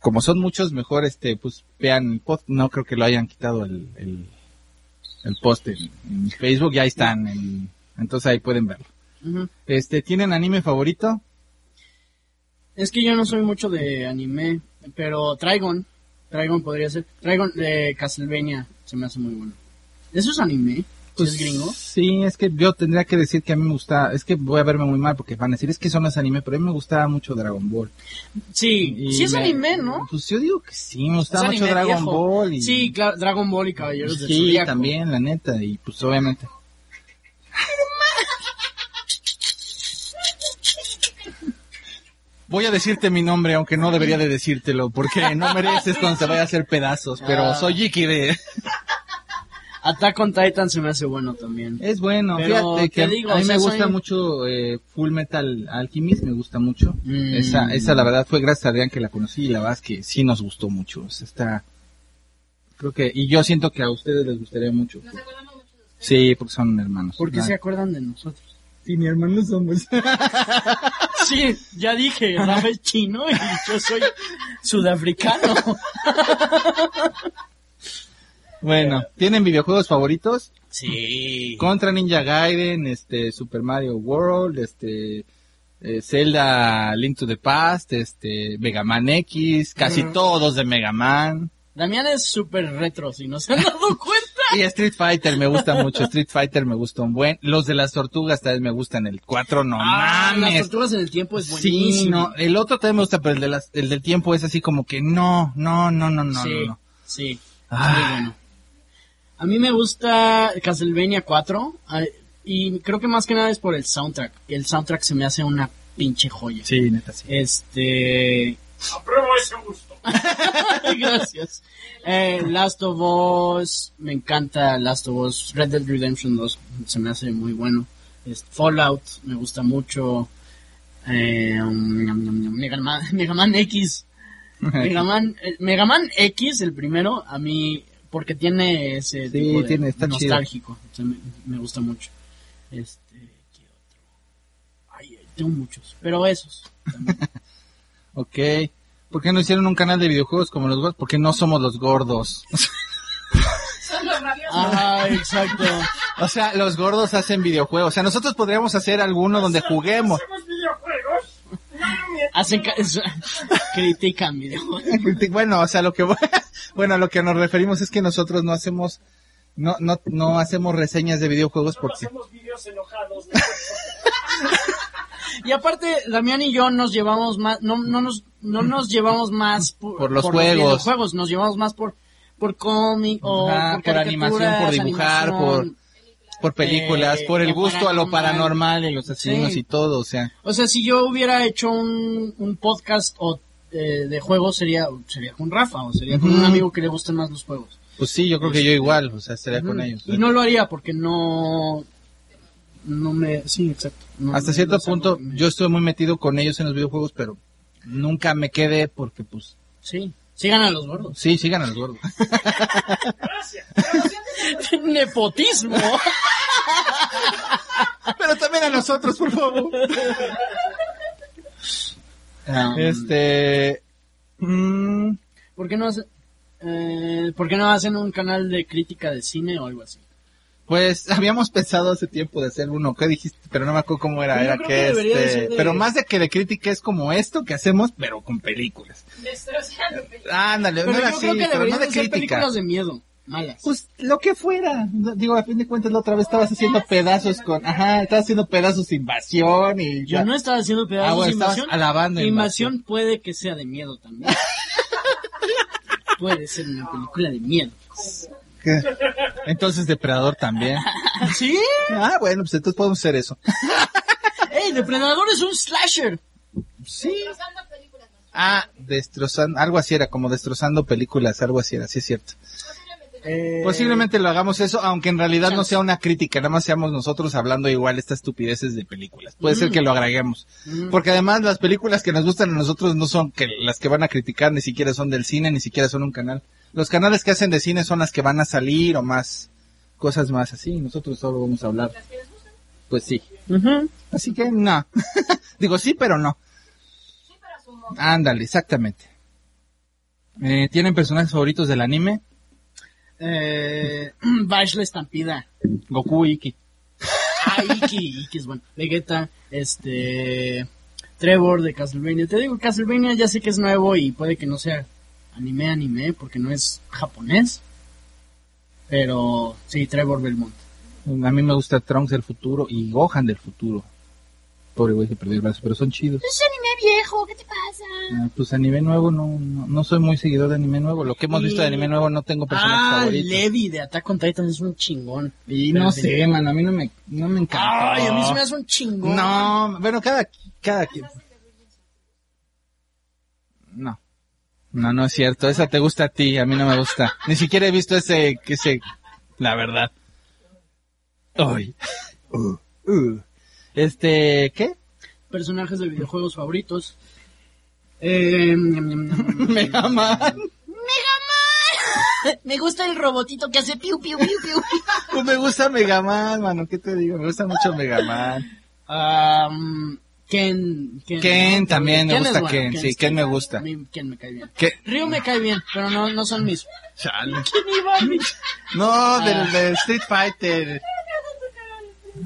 como son muchos, mejor este, pues vean el pod. No creo que lo hayan quitado el, el, el post en, en Facebook, ya están, en- entonces ahí pueden verlo. Este, ¿tienen anime favorito? Es que yo no soy mucho de anime, pero Trigon, Trigon podría ser. Trigon de Castlevania se me hace muy bueno. ¿Eso es anime? ¿Sí ¿Es gringo? Pues, Sí, es que yo tendría que decir que a mí me gusta, es que voy a verme muy mal porque van a decir, es que eso no es anime, pero a mí me gustaba mucho Dragon Ball. Sí, Y sí es me- anime, ¿no? Pues yo digo que sí, me gustaba mucho Dragon viejo. Ball y... Sí, claro, Dragon Ball y Caballeros del Sí, Zodiaco. también, la neta, y pues obviamente. Voy a decirte mi nombre, aunque no debería de decírtelo, porque no mereces cuando se vaya a hacer pedazos, pero Ah. soy Iki de... Attack on Titan se me hace bueno también. Es bueno, Pero fíjate que a- digo, a mí o sea, me gusta soy- mucho eh, Full Metal Alchemist, me gusta mucho. Mm. Esa, esa la verdad fue gracias a Adrián que la conocí y la verdad es que sí nos gustó mucho. O sea, está, creo que, y yo siento que a ustedes les gustaría mucho. Sí, porque son hermanos. ¿Por qué Ah, se acuerdan de nosotros? Sí, mi hermano somos. Sí, ya dije, Rafa es chino y yo soy sudafricano. bueno, ¿tienen videojuegos favoritos? Sí. Contra Ninja Gaiden, este, Super Mario World, este, eh, Zelda Link to the Past, este, Mega Man X, casi todos de Mega Man. Damián es súper retro, si no se han dado cuenta. Y Street Fighter me gusta mucho, Street Fighter me gusta un buen. Los de las tortugas también me gustan, el 4 no Ah, las mames. tortugas en el tiempo es Sí, buenísimo. no, el otro también me gusta, pero el, de las, el del tiempo es así como que no, no, no, no, no, sí, no, no. sí, Ah. muy bueno. A mí me gusta Castlevania 4 ah, y creo que más que nada es por el soundtrack. El soundtrack se me hace una pinche joya. Sí, neta, sí. Este, Apruebo ese gusto. gracias. Eh, Last of Us, me encanta Last of Us. Red Dead Redemption 2 se me hace muy bueno. Fallout me gusta mucho. Eh, um, Mega Man, Mega Man X. Mega Man, eh, Mega Man X, el primero, a mí, porque tiene ese Sí, tipo de tiene- está chido. nostálgico. o sea, me, me gusta mucho. Este, ¿qué otro? Ay, tengo muchos, pero esos. también. Ok. ¿Por qué no hicieron un canal de videojuegos como los gordos? Porque no somos los gordos. Son los rabiosos. ah, exacto. o sea, los gordos hacen videojuegos. O sea, nosotros podríamos hacer alguno donde juguemos. Hacen ca- critican videojuegos. Bueno, o sea, lo que bueno, a lo que nos referimos es que nosotros no hacemos no no no hacemos reseñas de videojuegos porque hacemos videos enojados. Y aparte, Damián y yo nos llevamos más, no, no nos, no nos llevamos más por, Por los juegos. videojuegos, nos llevamos más por, por cómic o Ajá, por animación, por dibujar, animación. por películas, Eh, por el lo gusto a lo paranormal. y los asesinos Sí. y todo, o sea, O sea, si yo hubiera hecho un, un podcast o, eh, de juegos sería, sería con Rafa o sería con un amigo que le gusten más los juegos. pues sí, yo creo que yo igual, o sea, estaría con ellos. Y no lo haría porque no, no me, sí, exacto. No- Hasta cierto punto me- yo estoy muy metido con ellos en los videojuegos, pero nunca me quedé porque pues Sí, sigan a los gordos. sí, sigan a los gordos. Gracias. Nepotismo. pero también a nosotros, por favor. Um, Este mm, ¿Por qué no hace- eh, ¿Por qué no hacen un canal de crítica de cine o algo así? Pues habíamos pensado hace tiempo de hacer uno, ¿qué dijiste? Pero no me acuerdo cómo era, Yo era que, este, de- pero más de que de crítica es como esto que hacemos, pero con películas. Destrozando películas. Ándale, Pero no era yo así, creo que pero no de ser crítica. películas de miedo, malas. Pues lo que fuera, digo, a fin de cuentas la otra vez estabas haciendo pedazos con, ajá, estabas haciendo pedazos de invasión y Yo ya. no estaba haciendo pedazos Ah, bueno, de estabas invasión. alabando invasión puede que sea de miedo también. puede ser una película de miedo. ¿Qué? Entonces Depredador también. ¿Sí? Ah, bueno, pues entonces podemos hacer eso. ¡Ey, Depredador es un slasher! Sí. Destrozando películas. Ah, destrozando, algo así era, como destrozando películas, algo así era, sí es cierto. Eh, Posiblemente lo hagamos eso, aunque en realidad no sea una crítica, nada más seamos nosotros hablando igual estas estupideces de películas. Puede ser Mm. que lo agreguemos. Mm. Porque además las películas que nos gustan a nosotros no son que las que van a criticar, ni siquiera son del cine, ni siquiera son un canal. Los canales que hacen de cine son las que van a salir o más cosas más así. Nosotros solo vamos a hablar. Pues sí. Así que no. Digo sí, pero no. Sí, pero. Ándale, exactamente. Eh, ¿Tienen personajes favoritos del anime? Eh, Bash la estampida. Goku Iki. Ah, Iki, Iki es bueno. Vegeta, este... Trevor de Castlevania. Te digo, Castlevania ya sé que es nuevo y puede que no sea anime, anime, porque no es japonés. Pero sí, Trevor Belmont. A mí me gusta Trunks del futuro y Gohan del futuro. Pobre güey que perdió el brazo, pero son chidos. Es anime viejo, ¿qué te pasa? Ah, pues anime nuevo no, no, no soy muy seguidor de anime nuevo. Lo que hemos visto de anime nuevo no tengo personajes Ah, favoritos. Levi de Attack on Titan es un chingón. Y Pero no de- sé, mano, a mí no me, no me encanta. Ay, a mí se me hace un chingón. No, bueno, cada, cada quien. No. No, no es cierto. Esa te gusta a ti, a mí no me gusta. Ni siquiera he visto ese, que ese, la verdad. Ay. Uh, uh. Este, ¿qué? Personajes de videojuegos favoritos. Eh. Mega Man. me gusta el robotito que hace piu piu piu piu. Pues me gusta Mega Man, mano, ¿qué te digo? Me gusta mucho Mega Man. Ken, Ken, Ken ¿no? también, me Ken gusta bueno, Ken, sí, Ken me gusta. Mí Ken me cae bien. ¿Qué? Ryu me cae bien, pero no, no son mis. Chale. ¿Quién iba? Mi- No, del, Ah. del Street Fighter.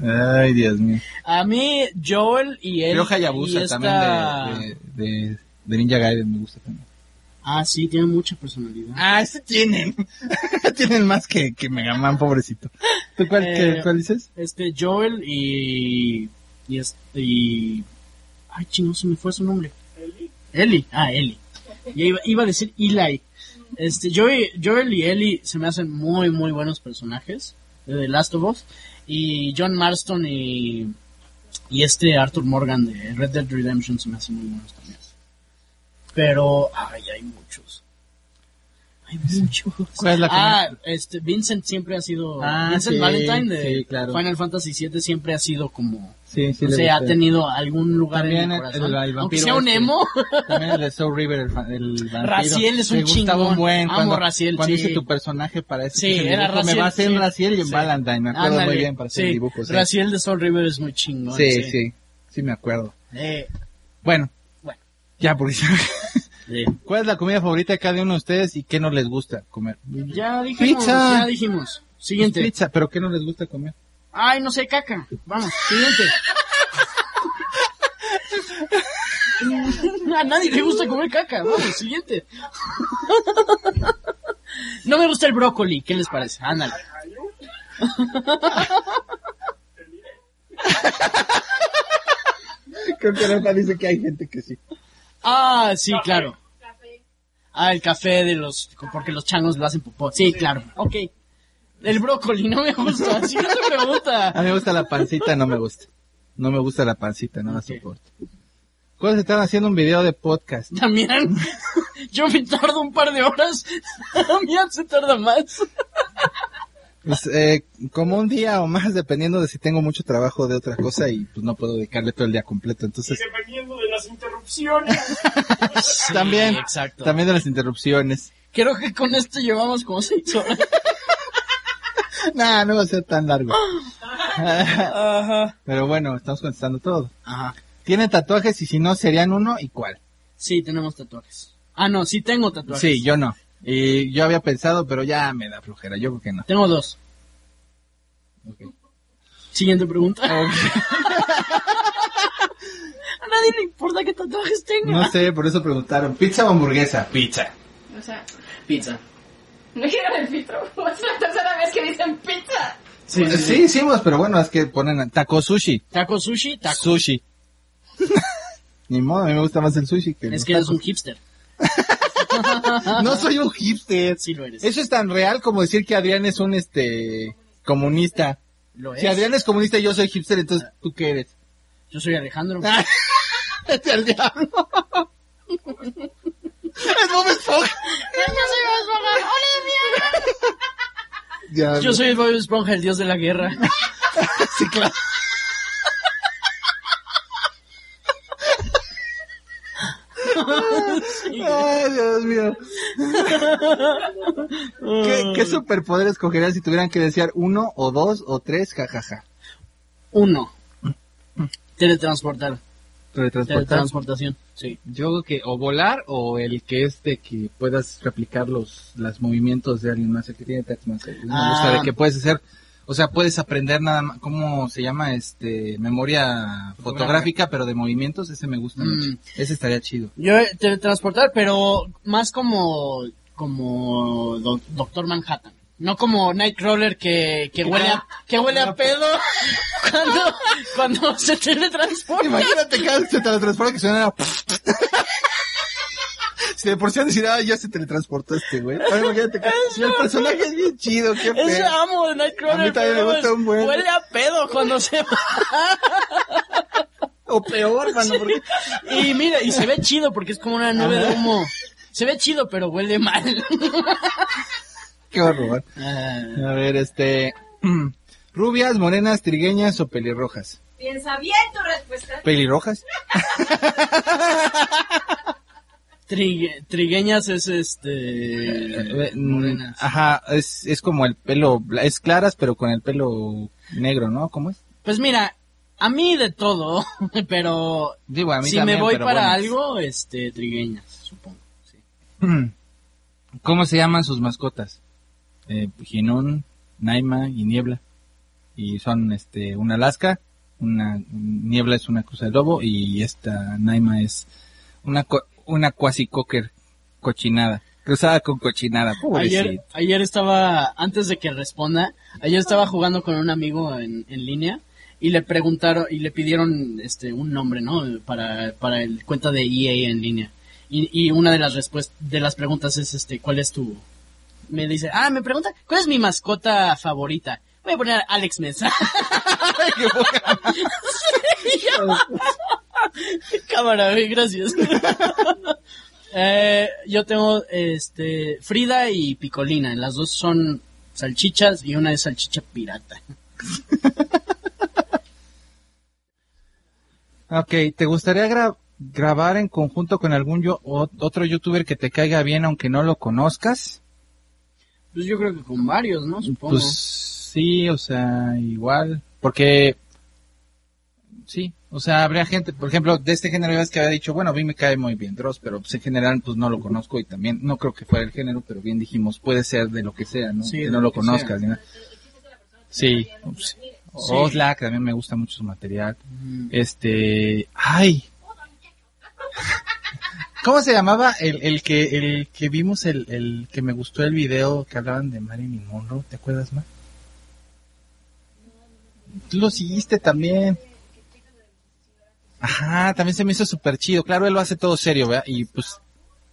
Ay, Dios mío. A mí, Joel y él. Ryo Hayabusa y esta- también de, de, de, de Ninja Gaiden me gusta también. Ah, sí, tiene mucha personalidad. Ah, ese tienen. tienen más que, que Mega Man, pobrecito. ¿Tú cuál, Eh, qué- cuál dices? Este, Joel y. Y este. Y. Ay, chino, se me fue su nombre. Eli. Eli, ah, Eli. Ya iba, iba a decir Eli. Este, Joel, Joel y Eli se me hacen muy, muy buenos personajes de The Last of Us. Y John Marston y. Y este Arthur Morgan de Red Dead Redemption se me hacen muy buenos también. Pero, ay, hay muchos. Hay muchos. ¿Cuál es la Ah, este, Vincent siempre ha sido. Ah, Vincent sí, Valentine de sí, claro. Final Fantasy VII siempre ha sido como. Sí, sí, o sea, ha tenido algún lugar También en el- corazón. el- el Aunque vampiro sea un este. emo. También el de Soul River, el, el vampiro. Raziel es un Me gustaba chingón. un buen. Amo Cuando, Raziel, cuando sí. hice tu personaje para ese Sí, era dibujo, Me Raziel, va a hacer sí. Raziel y en Sí. Valentine. Me acuerdo Ándale, muy bien para hacer sí. el dibujo. Sí. Raziel de Soul River es muy chingón. sí, sí, sí, me acuerdo. Eh, Bueno. Bueno. Ya, porque ¿Cuál es la comida favorita de cada uno de ustedes y qué no les gusta comer? Ya dijimos, Pizza. ya dijimos. Siguiente. Pizza, pero ¿qué no les gusta comer? Ay, no sé, caca. Vamos, siguiente. A nadie le gusta comer caca. Vamos, siguiente. No me gusta el brócoli. ¿Qué les parece? Ándale. Creo que Rafa dice que hay gente que sí. Ah, sí, claro. Ah, el café de los... Porque los changos lo hacen popó. Sí, claro. Ok. El brócoli no me gusta. Si no se pregunta. A mí me gusta la pancita, no me gusta. No me gusta la pancita, no la Ok. soporto. ¿Cuáles están haciendo un video de podcast? También. Yo me tardo un par de horas. Damián se tarda más. Pues, eh, como un día o más, dependiendo de si tengo mucho trabajo de otra cosa y pues no puedo dedicarle todo el día completo. Entonces, Dependiendo de las interrupciones. también, exacto. también de las interrupciones. Creo que con esto llevamos como seis horas. Nah, no va a ser tan largo. Ajá. Pero bueno, estamos contestando todo. Ajá. ¿Tienen tatuajes y si no, serían uno y cuál? Sí, tenemos tatuajes. Ah, no, sí tengo tatuajes. Sí, yo no. Y yo había pensado, pero ya me da flojera. Yo creo que no. Tengo dos. Ok. Siguiente pregunta. A nadie le importa qué tatuajes tenga. No sé, por eso preguntaron. ¿Pizza o hamburguesa? Pizza. O sea, Pizza. no quiero el filtro. Es la tercera vez que dicen pizza. Sí, sí, Sí, hicimos, pero bueno, es que ponen taco sushi. Taco sushi, taco. Sushi. Ni modo, a mí me gusta más el sushi que Es que eres un hipster. No soy un hipster. Sí lo eres. Eso es tan real como decir que Adrián es un este comunista. Lo es. Si Adrián es comunista y yo soy hipster, entonces ¿tú qué eres? Yo soy Alejandro. Vete al diablo. Es Bob Esponja. Yo soy el Bob Esponja, el dios de la guerra. Sí, claro. Ay, Dios mío. ¿Qué, qué superpoder escogerían si tuvieran que desear uno o dos o tres? Jajaja. Uno. Teletransportar. Teletransportar. Teletransportación, sí. Yo creo que o volar o el que es de que puedas replicar los, los movimientos de alguien más, el que tiene Taxman. Me Ah. gusta de que puedes hacer, o sea, puedes aprender nada más, ¿cómo se llama? Este, memoria fotográfica, pero de movimientos, ese me gusta Mm. mucho. Ese estaría chido. Yo teletransportar, pero más como como Do- Doctor Manhattan. No como Nightcrawler que, que huele a, que huele a pedo cuando, cuando se teletransporta. Imagínate que se teletransporta que suena Si de por sí decir, ah, ya se teletransportó este güey. Ahora imagínate, si el personaje es bien chido, qué Ese feo. amo de Nightcrawler. A mí también me gusta un buen. Huele a pedo cuando se va. O peor, mano, porque... Y mira, y se ve chido porque es como una nube de humo. Se ve chido, pero huele mal. Qué horror. Ah, A ver, este... Rubias, morenas, trigueñas o pelirrojas. Piensa bien tu respuesta. ¿Pelirrojas? trigue- trigueñas es este. Eh, mm, morenas. Ajá, es, es como el pelo, es claras pero con el pelo negro, ¿no? ¿Cómo es? Pues mira, a mí de todo, pero Digo, a mí si también, me voy para algo, este, trigueñas, supongo. sí. ¿Cómo se llaman sus mascotas? Eh, Ginón, Naima y Niebla. Y son este una Alaska, una Niebla es una cruza de lobo y esta Naima es una una cuasi cocker cochinada, cruzada con cochinada. Ayer, ayer estaba, antes de que responda, ayer estaba jugando con un amigo en, en línea y le preguntaron y le pidieron este un nombre, ¿no? Para, para el cuenta de EA en línea. Y, y una de las respuestas, de las preguntas es este, ¿cuál es tu? Me dice, ah, me pregunta, ¿cuál es mi mascota favorita? Voy a poner Alex Mesa. Cámara, gracias. Eh, yo tengo este Frida y Picolina. Las dos son salchichas y una es salchicha pirata. Ok, ¿te gustaría gra- grabar en conjunto con algún yo otro youtuber que te caiga bien aunque no lo conozcas? Pues yo creo que con varios, ¿no? Supongo. Pues sí, o sea, igual, porque sí, o sea, habría gente, por ejemplo, de este género que había dicho, bueno, a mí me cae muy bien Dross, pero pues en general pues no lo conozco y también no creo que fuera el género, pero bien dijimos, puede ser de lo que sea, ¿no? Sí, que no lo que conozcas. ni nada. Sí, ups. Oxlack también me gusta mucho su material. Mm. Este, ay. ¿Cómo se llamaba el, el que el que vimos el, el que me gustó el video que hablaban de Marilyn Monroe? ¿Te acuerdas más? Tú lo seguiste también. Ajá, también se me hizo súper chido. Claro, él lo hace todo serio, ¿verdad? Y pues,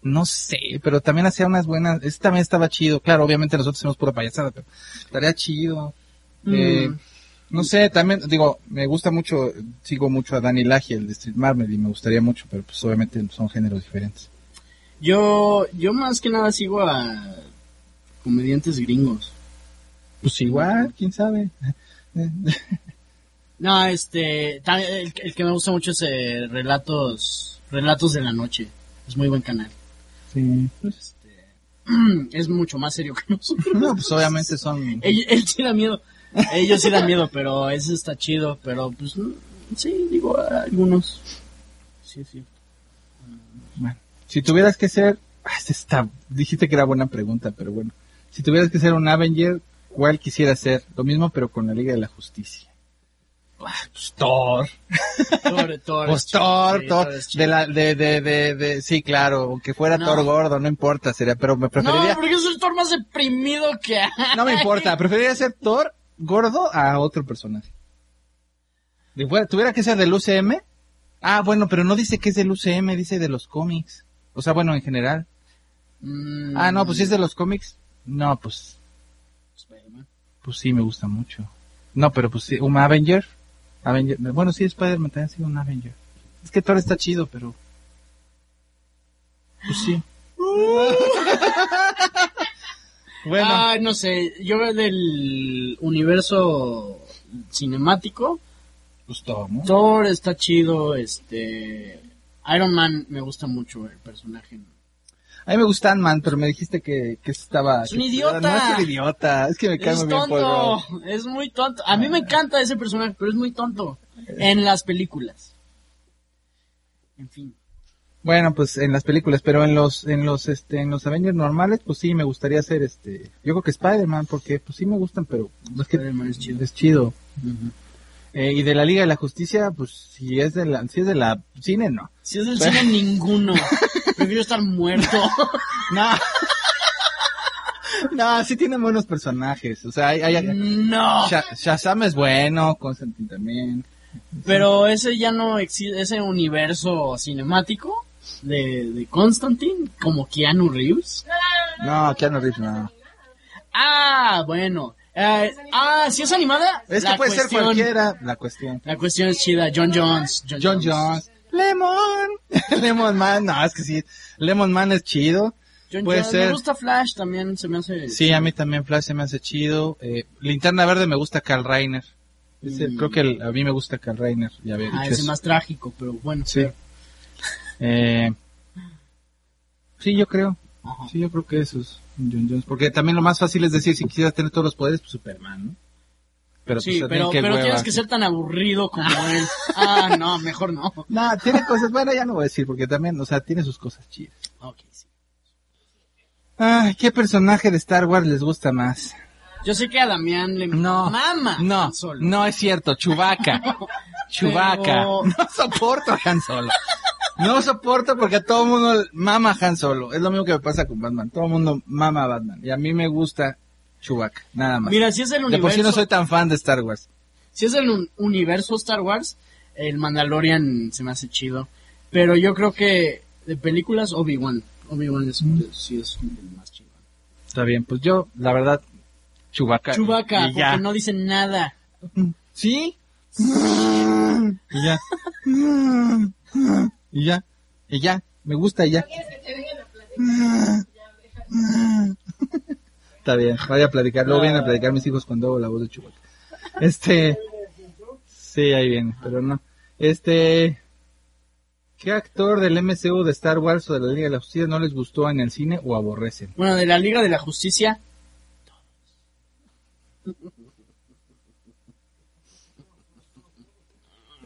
no sé, pero también hacía unas buenas. Este también estaba chido. Claro, obviamente nosotros hacemos pura payasada, pero estaría chido. Eh, Mm. no sé, también, digo, me gusta mucho, sigo mucho a Danny Laji, el de Street Marvel, y me gustaría mucho, pero pues obviamente son géneros diferentes. Yo, yo más que nada sigo a comediantes gringos. Pues igual, quién sabe. No, este, el, el que me gusta mucho es eh, Relatos, Relatos de la Noche. Es muy buen canal. Sí. Es mucho más serio que nosotros. No, pues obviamente son... Él, él sí da miedo. Ellos sí dan miedo, pero ese está chido. Pero pues mm, sí, digo, algunos. Sí, sí. Bueno, si tuvieras que ser... Ah, esta está... Dijiste que era buena pregunta, pero bueno. Si tuvieras que ser un Avenger, ¿cuál quisieras ser? Lo mismo, pero con la Liga de la Justicia. Ah, pues Thor. Thor, Thor. Pues Thor, Thor, de la, de, de, de, de, sí, claro, aunque fuera No. Thor gordo, no importa, sería, pero me preferiría, No, porque es el Thor más deprimido que hay. no me importa, preferiría ser Thor gordo a otro personaje. Si fuera- tuviera que ser del UCM, ah, bueno, pero no dice que es del UCM, dice de los cómics. O sea, bueno, en general. Mm, Ah, no, pues si es de los cómics, no, pues, Spider-Man. pues sí, me gusta mucho. No, pero pues sí, un Avenger, Avenger, bueno, sí, Spider-Man también ha sido un Avenger. Es que Thor está chido, pero, pues sí. bueno, Ah, no sé, yo del universo cinemático, pues Thor, ¿no? Thor está chido, este... Iron Man me gusta mucho el personaje. A mí me gusta Ant-Man, pero me dijiste que, que estaba... Es un que- idiota. No es un idiota, es que me cae Es muy bien tonto, es muy tonto. A mí me encanta ese personaje, pero es muy tonto en las películas. En fin. Bueno, pues en las películas, pero en los en los este en los Avengers normales, pues sí me gustaría ser este, yo creo que Spider-Man porque pues sí me gustan, pero es que Spider-Man es chido. es chido. Eh, y de la Liga de la Justicia, pues si es de la si es de la cine no. Si es del cine, ninguno. Prefiero estar muerto. No. no, sí tiene buenos personajes, o sea, hay, hay- no. Sha- Shazam es bueno, Constantine también. Pero ese ya no existe, ese universo cinemático de, de Constantine, como Keanu Reeves. No, Keanu Reeves no. Ah, bueno. Eh, ah, si es animada. Es que puede ser cualquiera, la cuestión. La cuestión es chida. John Jones. John Jones. Lemon. Lemon Man, no, es que sí. Lemon Man es chido. John Puede Jones. ser. Me gusta Flash también, se me hace. Sí, a mí también Flash se me hace chido. Eh, Linterna Verde me gusta Carl Reiner. Mm. Creo que el- a mí me gusta Carl Reiner. Ya Ah, ese eso. más trágico, pero bueno. Sí. Eh, sí, yo creo. Ajá. Sí, yo creo que eso es John Jones. Porque también lo más fácil es decir, si quisieras tener todos los poderes, pues Superman, ¿no? Pero, Sí, pues, pero, pero hueva. tienes que ser tan aburrido como él. Ah, no, mejor no. No, tiene cosas, bueno, ya no voy a decir, porque también, o sea, tiene sus cosas chidas. Ok, sí. Ay, ¿qué personaje de Star Wars les gusta más? Yo sé que a Damián le No, mama no, no es cierto, Chubaca. Chubaca. Pero- No soporto a Han Solo. No soporto porque a todo mundo mama a Han Solo. Es lo mismo que me pasa con Batman. Todo el mundo mama a Batman. Y a mí me gusta Chubaca, nada más. Mira, si es el de universo, por sí no soy tan fan de Star Wars. si es el un- universo Star Wars, el Mandalorian se me hace chido. Pero yo creo que de películas Obi-Wan. Obi-Wan es, Mm. sí es el más chido. Está bien, pues yo, la verdad, Chubaca. Chewbacca, Y ya. porque no dice nada. ¿Sí? Y ya. Y ya. Y ya. Me gusta y ya. Está bien, vaya a platicar. Luego vienen a platicar mis hijos cuando hago la voz de Chubaca. Este. Sí, ahí viene, pero no. Este. ¿Qué actor del MCU de Star Wars o de la Liga de la Justicia no les gustó en el cine o aborrecen? Bueno, de la Liga de la Justicia,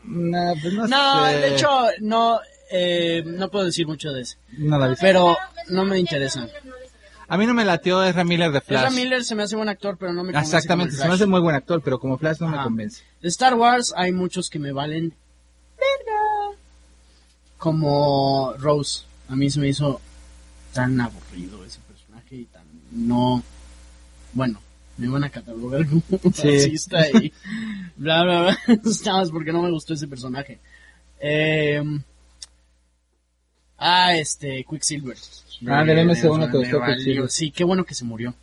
No, pues no, no, sé. de hecho, no, eh, no puedo decir mucho de eso. No la. Pero no me interesa. A mí no me latió Ezra Miller de Flash. Ezra Miller se me hace buen actor, pero no me convence Exactamente, como se me hace muy buen actor, pero como Flash no me Ajá. convence. De Star Wars hay muchos que me valen verga. Como Rose. A mí se me hizo tan aburrido ese personaje y tan no... Bueno, me van a catalogar como Sí. racista y bla bla bla. Nada más porque no me gustó ese personaje. Eh, ah, este, Quicksilver. Ah, del MCU no te Me gustó. Quicksilver. Sí, qué bueno que se murió.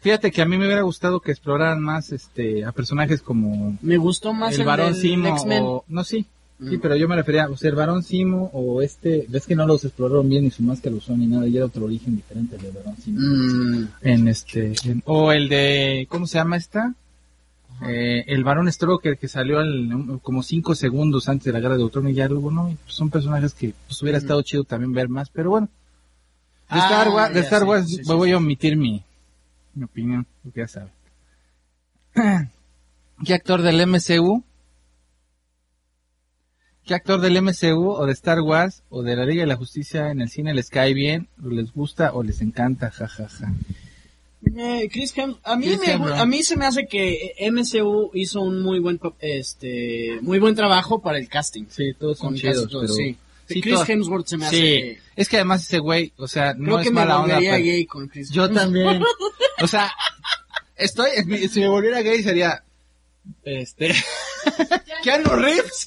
Fíjate que a mí me hubiera gustado que exploraran más este a personajes como Me gustó más el el, varón del Simo o no sí, sí, Mm. pero yo me refería, o sea, el varón Simo o este, ves que no los exploraron bien ni su máscara usó ni nada, y era otro origen diferente al de varón Simo. Mm, En este en- o el de ¿cómo se llama esta? Eh, el varón Stroker que salió al- como cinco segundos antes de la guerra de Ultron y ya luego no, son personajes que pues hubiera Mm. estado chido también ver más, pero bueno. De Ah, Star Wars, de Star Wars sí, sí, voy sí. a omitir mi, mi opinión, porque ya sabe. ¿Qué actor del MCU? ¿Qué actor del MCU o de Star Wars o de la Liga de la Justicia en el cine les cae bien, o les gusta o les encanta? Ja, ja, ja. Eh, Chris Hem- a mí Chris me, Hemsworth. a mí se me hace que MCU hizo un muy buen este muy buen trabajo para el casting. Sí, todos son chidos, todos, pero... sí. Sí, Chris Hemsworth se me hace Sí, es que además ese güey, o sea, no es me mala onda, pero- gay con Chris. Yo Hemsworth. también. O sea, estoy, si me volviera gay sería, este, Keanu Reeves,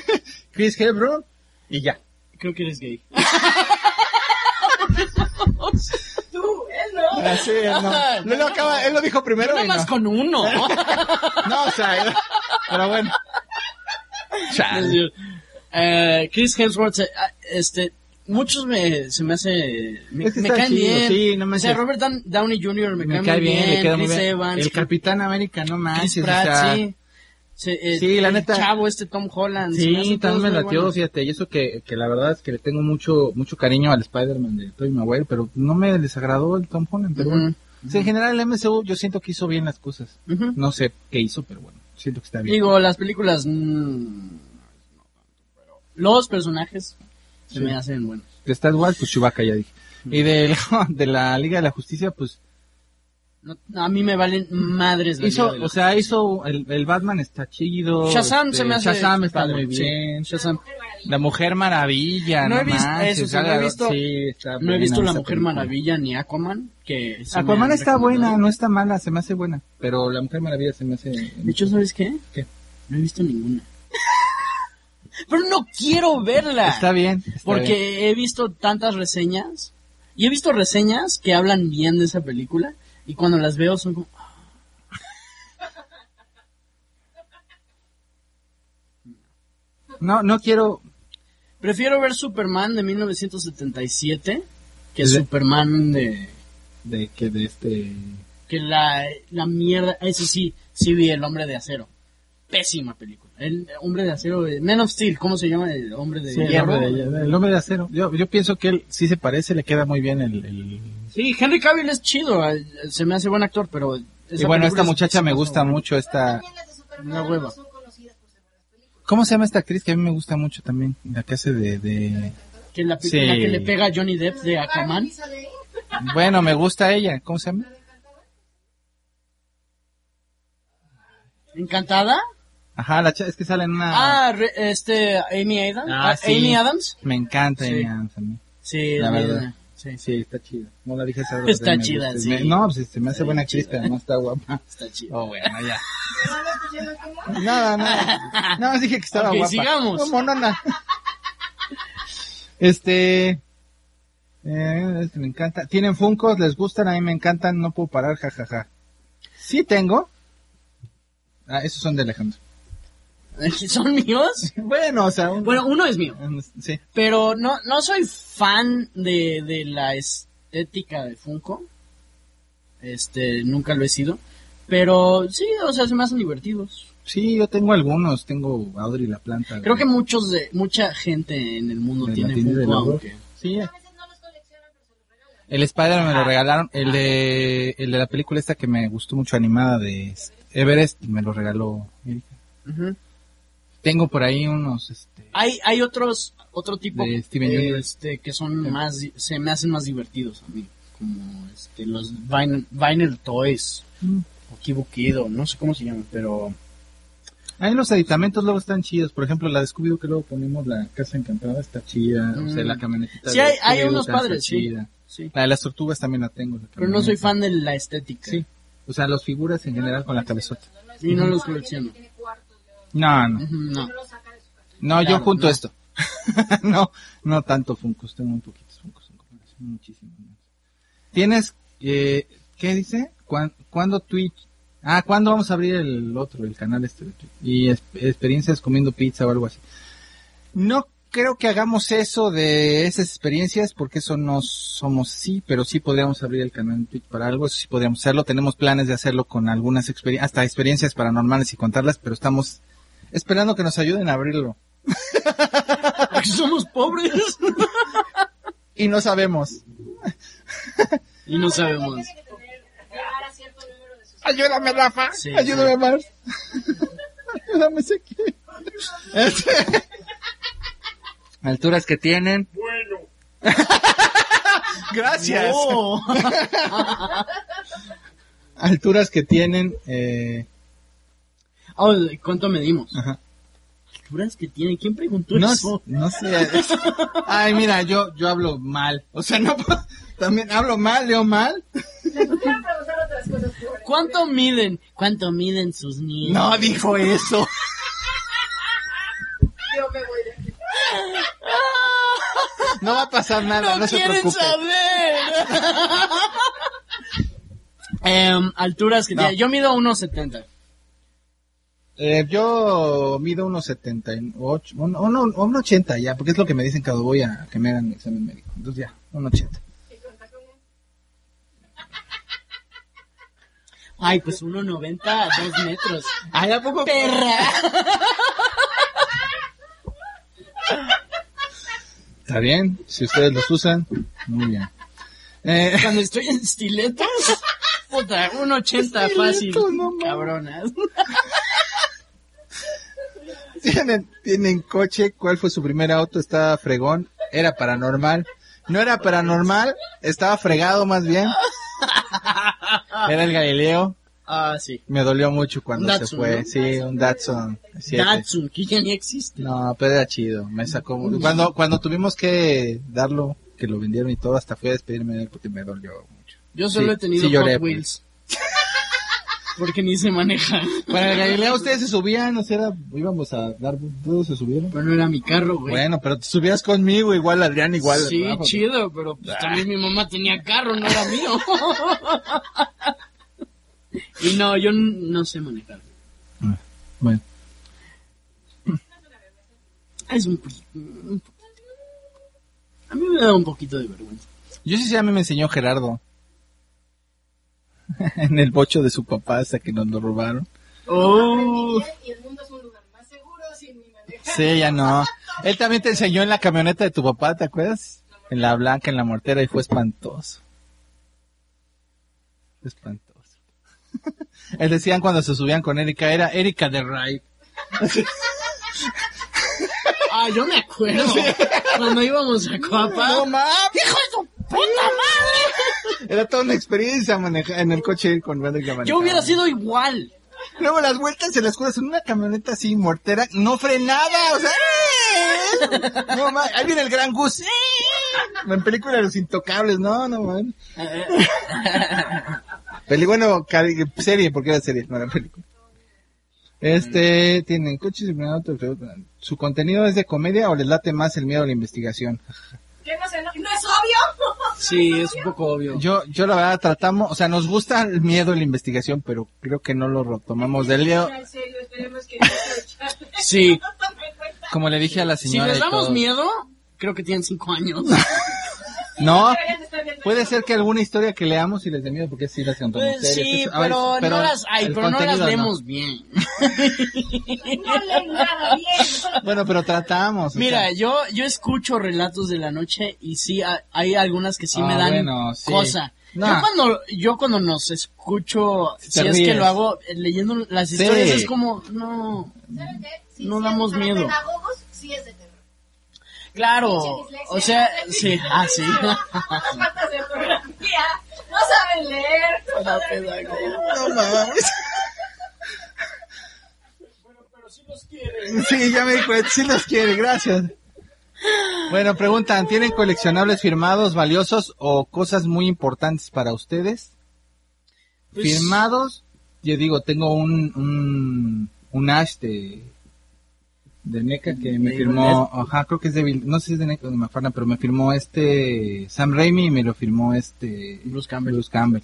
Chris Hebron y ya. Creo que eres gay. Es, no. Él lo, acaba- él lo dijo primero Nada y más no. con uno. No, o sea, pero bueno. Eh, Chris Hemsworth, eh, ah, este, muchos me, se me hace, me, Es que me caen chido, bien. sí, no o manches. sea, Robert Downey Jr. me, Me cae, muy bien, muy Chris bien. Evans, El Capitán América, no manches, o Pratt, sea, sí. Se- eh, Sí, la neta. chavo este Tom Holland. Sí, también me latió, fíjate, y eso que, que la verdad es que le tengo mucho mucho cariño al Spider-Man de Tobey Maguire, pero no me desagradó el Tom Holland, pero bueno. O sea, en general el MCU yo siento que hizo bien las cosas. No sé qué hizo, pero bueno, siento que está bien. Digo, las películas... mm, Los personajes se Sí. me hacen buenos. De Star Wars, pues Chewbacca ya dije. Y de, de la Liga de la Justicia, pues No- a mí me valen madres la hizo, o sea, hizo el, el Batman está chido. Shazam este, se me hace Shazam está padre, muy sí. bien. Shazam. La Mujer Maravilla, No no, he visto- eso sí, no he visto- sí, está No he visto La Mujer película. Maravilla ni Aquaman, que sí Aquaman está buena, no está mala, se me hace buena. Pero La Mujer Maravilla se me hace... De hecho, ¿sabes qué? ¿Qué? No he visto ninguna. Pero no quiero verla. Está bien. está Porque bien. he visto tantas reseñas. Y he visto reseñas que hablan bien de esa película. Y cuando las veo son como... No, no quiero... Prefiero ver Superman de 1977 que ¿De- Superman de... De que de este... Que la, la mierda... Eso sí, sí vi El Hombre de Acero. Pésima película. El Hombre de Acero... de- Man of Steel, ¿cómo se llama? El Hombre de Sí, el, Hierro. hombre de, el hombre de acero. Yo, yo pienso que él sí se parece, le queda muy bien el... el- Sí, Henry Cavill es chido. eh, Se me hace buen actor, pero... Y bueno, esta es- muchacha me gusta mucho, esta... Una hueva. ¿Cómo se llama esta actriz que a mí me gusta mucho también? La que hace de... de... Que la, Sí. la que le pega a Johnny Depp de Aquaman. Bueno, me gusta ella. ¿Cómo se llama? ¿Encantada? Ajá, la es que sale en una... Ah, re- este, Amy Adams. Ah, Ah, sí. Amy Adams. Me encanta Sí. Amy Adams a mí. Sí, La verdad. Sí, Sí, está chida. No la dije esa Está chida, sí. Me- no, pues se me hace Está buena chida. actriz, pero no está guapa. está chido. Oh, bueno, ya. Nada, nada. Nada más dije que estaba Ok, guapa. sigamos. ¿Cómo no, na? Este... Eh, es que me encanta. ¿Tienen Funkos? ¿Les gustan? A mí me encantan. No puedo parar, jajaja. Sí tengo. Ah, esos son de Alejandro. ¿Son míos? Bueno, o sea... un- Bueno, uno es mío. Sí. Pero no, no soy fan de, de la estética de Funko. Este, nunca lo he sido. Pero sí, o sea, se me hacen divertidos. Sí, yo tengo algunos. Tengo Audrey la planta. Creo que muchos de, mucha gente en el mundo De tiene Funko, aunque... Sí. El Spider me lo regalaron. El de, el de la película esta que me gustó mucho animada de Everest me lo regaló Erika. Ujú. Tengo por ahí unos, este, Hay, hay otros, otro tipo De Steven este, que son más, se me hacen más divertidos a mí. Como este, los vinyl, vinyl toys. O Kibu Kido, no sé cómo se llaman, pero... Ahí los aditamentos luego están chidos. Por ejemplo, la de Scooby-Doo que luego ponemos la casa encantada está chida. O sea, Mm. la camionetita Sí, de hay- hay unos padres, sí. La de las tortugas también la tengo. la Pero no soy fan de la estética. Sí. O sea, las figuras en general con la cabezota. Y no los colecciono. No, no. No. No, yo junto no. esto. no, no tanto Funkos, tengo muy poquitos Funkos. en comparación, Muchísimos más. ¿Tienes, eh, qué dice? ¿Cuán- ¿Cuándo Twitch? Ah, ¿cuándo vamos a abrir el otro, el canal este de Twitch? Y es- experiencias comiendo pizza o algo así. No creo que hagamos eso de esas experiencias porque eso no somos sí, pero sí podríamos abrir el canal en Twitch para algo, eso sí podríamos hacerlo. Tenemos planes de hacerlo con algunas experiencias, hasta experiencias paranormales y contarlas, pero estamos esperando que nos ayuden a abrirlo. Porque somos pobres. Y no sabemos. y no sabemos. Ayúdame, Rafa. Sí, Ayúdame sí. más. Ayúdame, Seki. Este, Alturas que tienen. Bueno, Gracias. No. Alturas que tienen. Eh, Oh, ¿Cuánto medimos? ajá. ¿Alturas que tiene? ¿Quién preguntó No, eso? no sé. Ay, mira, yo, yo hablo mal. O sea, no también hablo mal, leo mal. ¿Cuánto miden? ¿Cuánto miden sus niños? No dijo eso. Yo me voy de aquí. No va a pasar nada, no, ¡No se quieren preocupe. saber! Em, alturas que No. tiene. Yo mido 1.70. Eh, yo mido unos 78, un, un, un 80 ya, porque es lo que me dicen cuando voy a que me hagan mi examen médico. Entonces ya, un 80. Ay, pues 1.90 a 2 metros. Ay, ¿a poco? ¡Perra! Está bien, si ustedes los usan, muy bien. Eh, Cuando estoy en estiletos, puta, 1.80 fácil. No. Cabronas. Tienen, tienen coche, ¿cuál fue su primer auto? Estaba fregón, era paranormal. No era paranormal, estaba fregado más bien. Era el Galileo. Ah, sí. Me dolió mucho cuando Datsun, se fue. ¿no? Sí, un Datsun. siete. Datsun, que ya ni existe. No, pero era chido. Me sacó. Cuando, cuando tuvimos que darlo, que lo vendieron y todo, hasta fui a despedirme de él porque me dolió mucho. Yo solo Sí, he tenido sí lloré, Hot pues. Porque ni se maneja. Para el Galileo ustedes se subían, o sea, era- íbamos a dar, todos se subieron. Pero no era mi carro, güey. Bueno, pero te subías conmigo, igual Adrián, igual. sí, Rafa. chido, pero pues, también mi mamá tenía carro, no era mío. y no, yo n- no sé manejar. Bueno, Es un, poqui- un po- A mí me da un poquito de vergüenza. yo sí sé, a mí me enseñó Gerardo. en el bocho de su papá hasta que nos lo robaron. Oh, Y el mundo es un lugar más seguro sin mi manejar. Sí, ya no. Él también te enseñó en la camioneta de tu papá, ¿te acuerdas? En la blanca, en la mortera, y fue espantoso. Fue espantoso. Él decían cuando se subían con Erika, era Erika de Ray. ah, yo me acuerdo. Cuando íbamos a Coapa. No hijo de su puta madre. Era toda una experiencia manejar en el coche con Erika yo manejando. hubiera sido igual. Luego las vueltas en las curvas en una camioneta así mortera, no frenada, o sea, ¡eh! no mames, ahí viene el gran Gus, ¡eh! en película de los intocables, no, no mames. Peli, bueno, serie, porque era serie, no era película. Este, tienen coches y su contenido es de comedia o les late más el miedo a la investigación. ¿Qué no es obvio? Sí, es un poco obvio. Yo, yo la verdad tratamos, o sea, nos gusta el miedo a la investigación, pero creo que no lo retomamos del echen. Sí. Como le dije a la Si señora. les y damos todo. miedo, creo que tienen cinco años. No, puede ser que alguna historia que leamos y les dé miedo porque sí las contamos Pues sí, eso- a ver, pero, no las, ay, pero no las leemos bien. No leen nada bien. Bueno, pero tratamos. o Mira, sea, yo, yo escucho relatos de la noche y sí, ha- hay algunas que sí Ah, me dan bueno, sí. cosa. No. Yo cuando, yo cuando nos escucho, Sí si es que lo hago eh, leyendo las Sí. historias, es como, no, ¿Saben qué? Sí, No damos miedo. pedagogos, sí es de. Claro, o sea, sí, ah, sí. Faltas de ortografía, no saben leer. no mames. Sí, ya me di cuenta, sí los quiere, gracias. Bueno, preguntan, ¿tienen coleccionables firmados, valiosos o cosas muy importantes para ustedes? Pues- Firmados, yo digo, tengo un, un, un Ash de, de NECA que me ¿De firmó, ajá, creo que es de, Vil- no sé si es de NECA o de Mafana, pero me firmó este Sam Raimi y me lo firmó este Bruce Campbell. Bruce Campbell.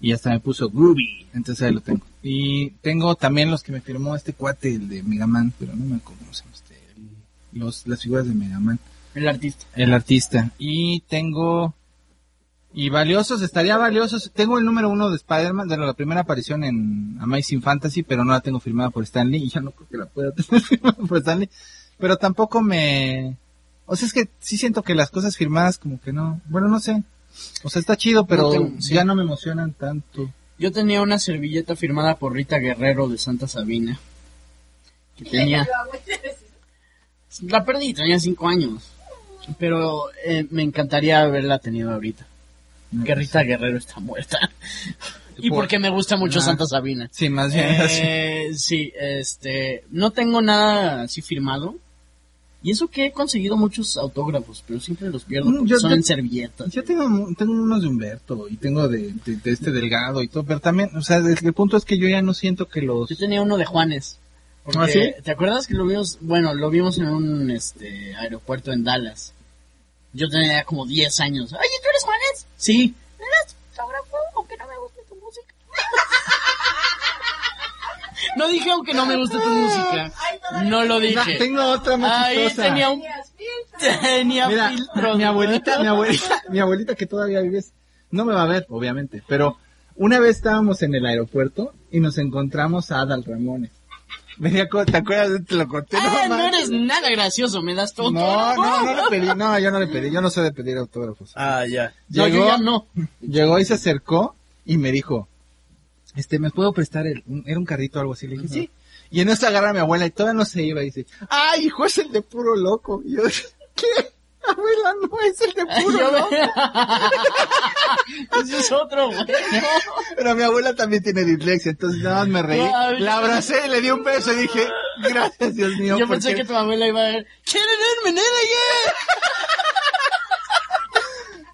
Y hasta me puso Groovy, entonces ahí lo tengo. Y tengo también los que me firmó este cuate, el de Mega Man, pero no me acuerdo cómo se llama este, los, las figuras de Mega Man. El artista. El artista. Y tengo... Y valiosos, estaría valiosos. Tengo el número uno de Spider-Man, de la primera aparición en Amazing Fantasy, pero no la tengo firmada por Stanley. Y ya no creo que la pueda tener firmada por Stanley. Pero tampoco me... O sea, es que sí siento que las cosas firmadas como que no... Bueno, no sé. O sea, está chido, pero No tengo- sí. ya no me emocionan tanto. Yo tenía una servilleta firmada por Rita Guerrero de Santa Sabina. Que tenía... La perdí, tenía cinco años. Pero eh, me encantaría haberla tenido ahorita. Que Rita Guerrero está muerta. y Por- porque me gusta mucho Ah. Santa Sabina. Sí, más bien así. Eh, sí, este, no tengo nada así firmado. Y eso que he conseguido muchos autógrafos, pero siempre los pierdo Mm, porque yo- son yo- en servilletas. Yo tengo, tengo unos de Humberto y tengo de, de, de este Delgado y todo, pero también, o sea, el, el punto es que yo ya no siento que los... Yo tenía uno de Juanes. Porque, ¿Ah, sí? ¿Te acuerdas que lo vimos? Bueno, lo vimos en un este aeropuerto en Dallas. Yo tenía como 10 años. Oye, ¿tú eres Juanes? Sí. ¿Me das autógrafo aunque no me guste tu música? no dije aunque no me guste tu música. No lo No, dije. tengo otra más Ahí chistosa. tenía un... Tenía Mira, filtros. mi abuelita, mi abuelita, mi abuelita que todavía vives, no me va a ver, obviamente, pero una vez estábamos en el aeropuerto y nos encontramos a Adal Ramones. Venía con- ¿Te acuerdas? Te lo conté. Ah, no eres nada gracioso, me das todo. No, no, no le pedí, no, yo no le pedí, yo no sé de pedir autógrafos. Ah, ya. No, Llegó, yo ya no. llegó y se acercó y me dijo, este, ¿me puedo prestar el, un- era un carrito o algo así? Le dije, sí. Y en eso agarra a mi abuela y todavía no se iba y dice, ay, hijo, es el de puro loco. Y yo, ¿qué? Abuela, no es el de puro. Ese es otro, güey. Pero mi abuela también tiene dislexia, entonces nada más me reí. La abracé, le di un beso y dije, gracias Dios mío. Yo pensé porque- que tu abuela iba a ver, ¿quieren nena,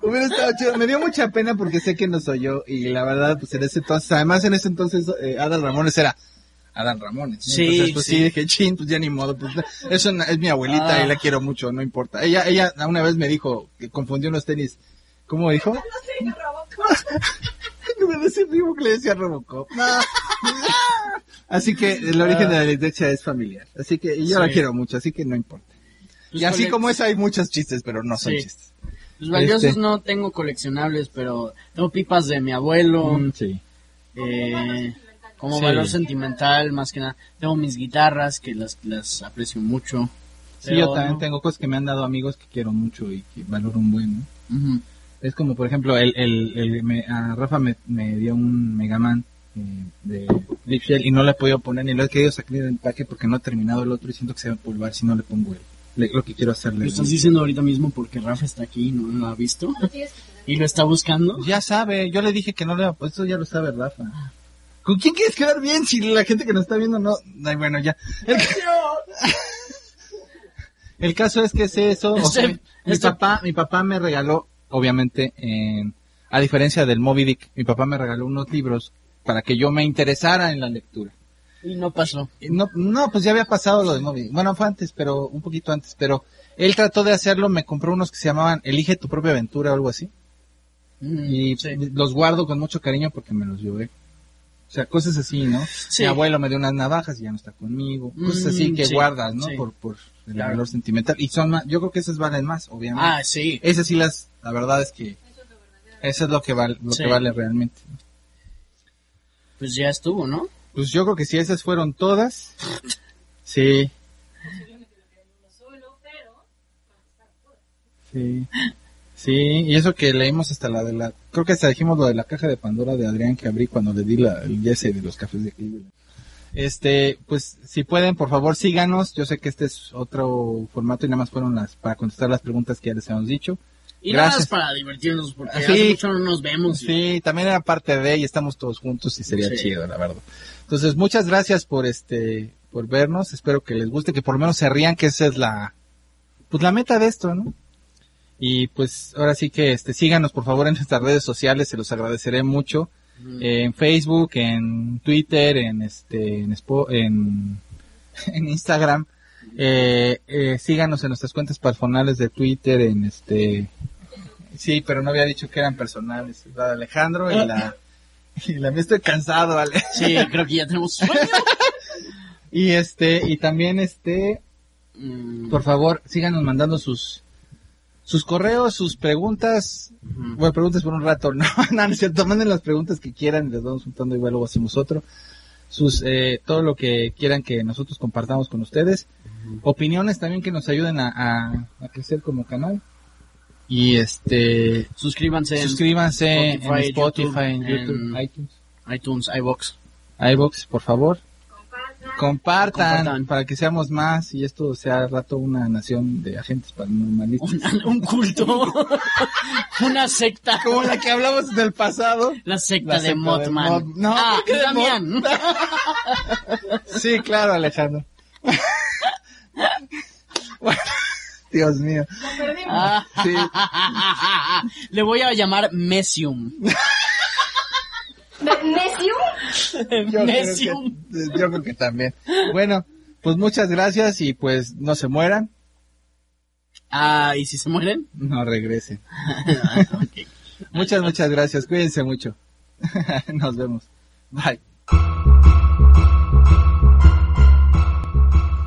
Hubiera estado chido. Me dio mucha pena porque sé que no soy yo. Y la verdad, pues en ese entonces, además en ese entonces, eh, Adal Ramones era Adal Ramones. ¿no? Sí, Entonces, pues sí. sí. dije, chin, pues ya ni modo. Pues eso es mi abuelita Ah. y la quiero mucho, no importa. Ella, ella una vez me dijo que confundió unos tenis. ¿Cómo dijo? En lugar de decir Reebok, le decía Robocop. No. Así que el origen de la dislexia es familiar. Así que y yo la Sí. quiero mucho, así que no importa. Pues y así como eso hay muchos chistes, pero no son Sí. chistes. Los valiosos Este. no tengo coleccionables, pero tengo pipas de mi abuelo, Mm, sí. eh, como Sí. valor sentimental, más que nada. Tengo mis guitarras, que las, las aprecio mucho. Sí, yo también no- tengo cosas que me han dado amigos que quiero mucho y que valoro un buen, ¿no? Es como, por ejemplo, el, el, el- me- a Rafa me, me dio un Mega Man eh, de Deep Shell y no le he podido poner ni lo he querido sacar del empaque porque no he terminado el otro y siento que se va a empolvar si no le pongo el, le- lo que quiero hacerle. Lo estás diciendo ahorita mismo porque Rafa está aquí y no lo ha visto. Y lo está buscando. Ya sabe, yo le dije que no le pues eso ya lo sabe Rafa. ¿Con quién quieres quedar bien si la gente que nos está viendo no? Ay, bueno, ya. El, el caso es que es eso. o Este- mi este- papá, mi papá me regaló, obviamente, en- a diferencia del Moby Dick, mi papá me regaló unos libros para que yo me interesara en la lectura. Y no pasó. No, no, pues ya había pasado lo de Moby Dick. Bueno, fue antes, pero un poquito antes. Pero él trató de hacerlo, me compró unos que se llamaban Elige tu propia aventura o algo así. Mm, Y sí. los guardo con mucho cariño porque me los llevé. O sea, cosas así, ¿no? Sí. Mi abuelo me dio unas navajas y ya no está conmigo. Cosas Mm, así que sí, guardas, ¿no? sí. Por, por el Claro. valor sentimental. Y son más, yo creo que esas valen más, obviamente. Ah, sí. Esas sí las, la verdad es que, eso es lo que vale, lo Sí. que vale realmente. Pues ya estuvo, ¿no? Pues yo creo que si esas fueron todas, sí. Sí. Sí, y eso que leímos hasta la de la, creo que hasta dijimos lo de la caja de Pandora de Adrián que abrí cuando le di la, el ese de los cafés de Cleveland. Este, pues si pueden, por favor síganos. Yo sé que este es otro formato y nada más fueron las, para contestar las preguntas que ya les hemos dicho. Y nada Gracias. más para divertirnos, porque Sí. hace mucho no nos vemos. y- Sí, también era parte de y estamos todos juntos y sería Sí. chido, la verdad. Entonces, muchas gracias por este, por vernos. Espero que les guste, que por lo menos se rían, que esa es la, pues la meta de esto, ¿no? Y pues ahora sí que este, síganos por favor en nuestras redes sociales, se los agradeceré mucho. Eh, en Facebook, en Twitter, en este, en, Spo- en, en Instagram. Eh, eh, síganos en nuestras cuentas personales de Twitter, en este, sí, pero no había dicho que eran personales, la de Alejandro y la, y la mía estoy cansado, Ale. Sí, creo que ya tenemos sueño. Y este, y también este, Mm, por favor, síganos mandando sus, sus correos, sus preguntas, ujú. bueno, preguntas por un rato, no, no, no es cierto, manden las preguntas que quieran y les vamos juntando igual luego hacemos otro. Sus, eh, todo lo que quieran que nosotros compartamos con ustedes. Opiniones también que nos ayuden a, a, a crecer como canal. Y este, Suscríbanse en suscríbanse en Spotify, Spotify, YouTube, en YouTube, en- iTunes, iTunes, iBox. iBox, por favor. Compartan, Compartan. para que seamos más y esto sea al rato una nación de agentes paranormalistas. Un, un culto. Una secta. Como la que hablamos del pasado. La secta La de secta de Mothman. Moth- No, ah, ¿por qué de Damián. Sí, claro, Alejandro. Bueno, Dios mío. Ah. Sí. Le voy a llamar Mesium. ¿Ne- ¿Necium? Yo creo, Mesium. que, yo creo que también. Bueno, pues muchas gracias y pues no se mueran, Ah, ¿y si se mueren? no regresen. Ah. Muchas, muchas gracias. Cuídense mucho. Nos vemos. Bye.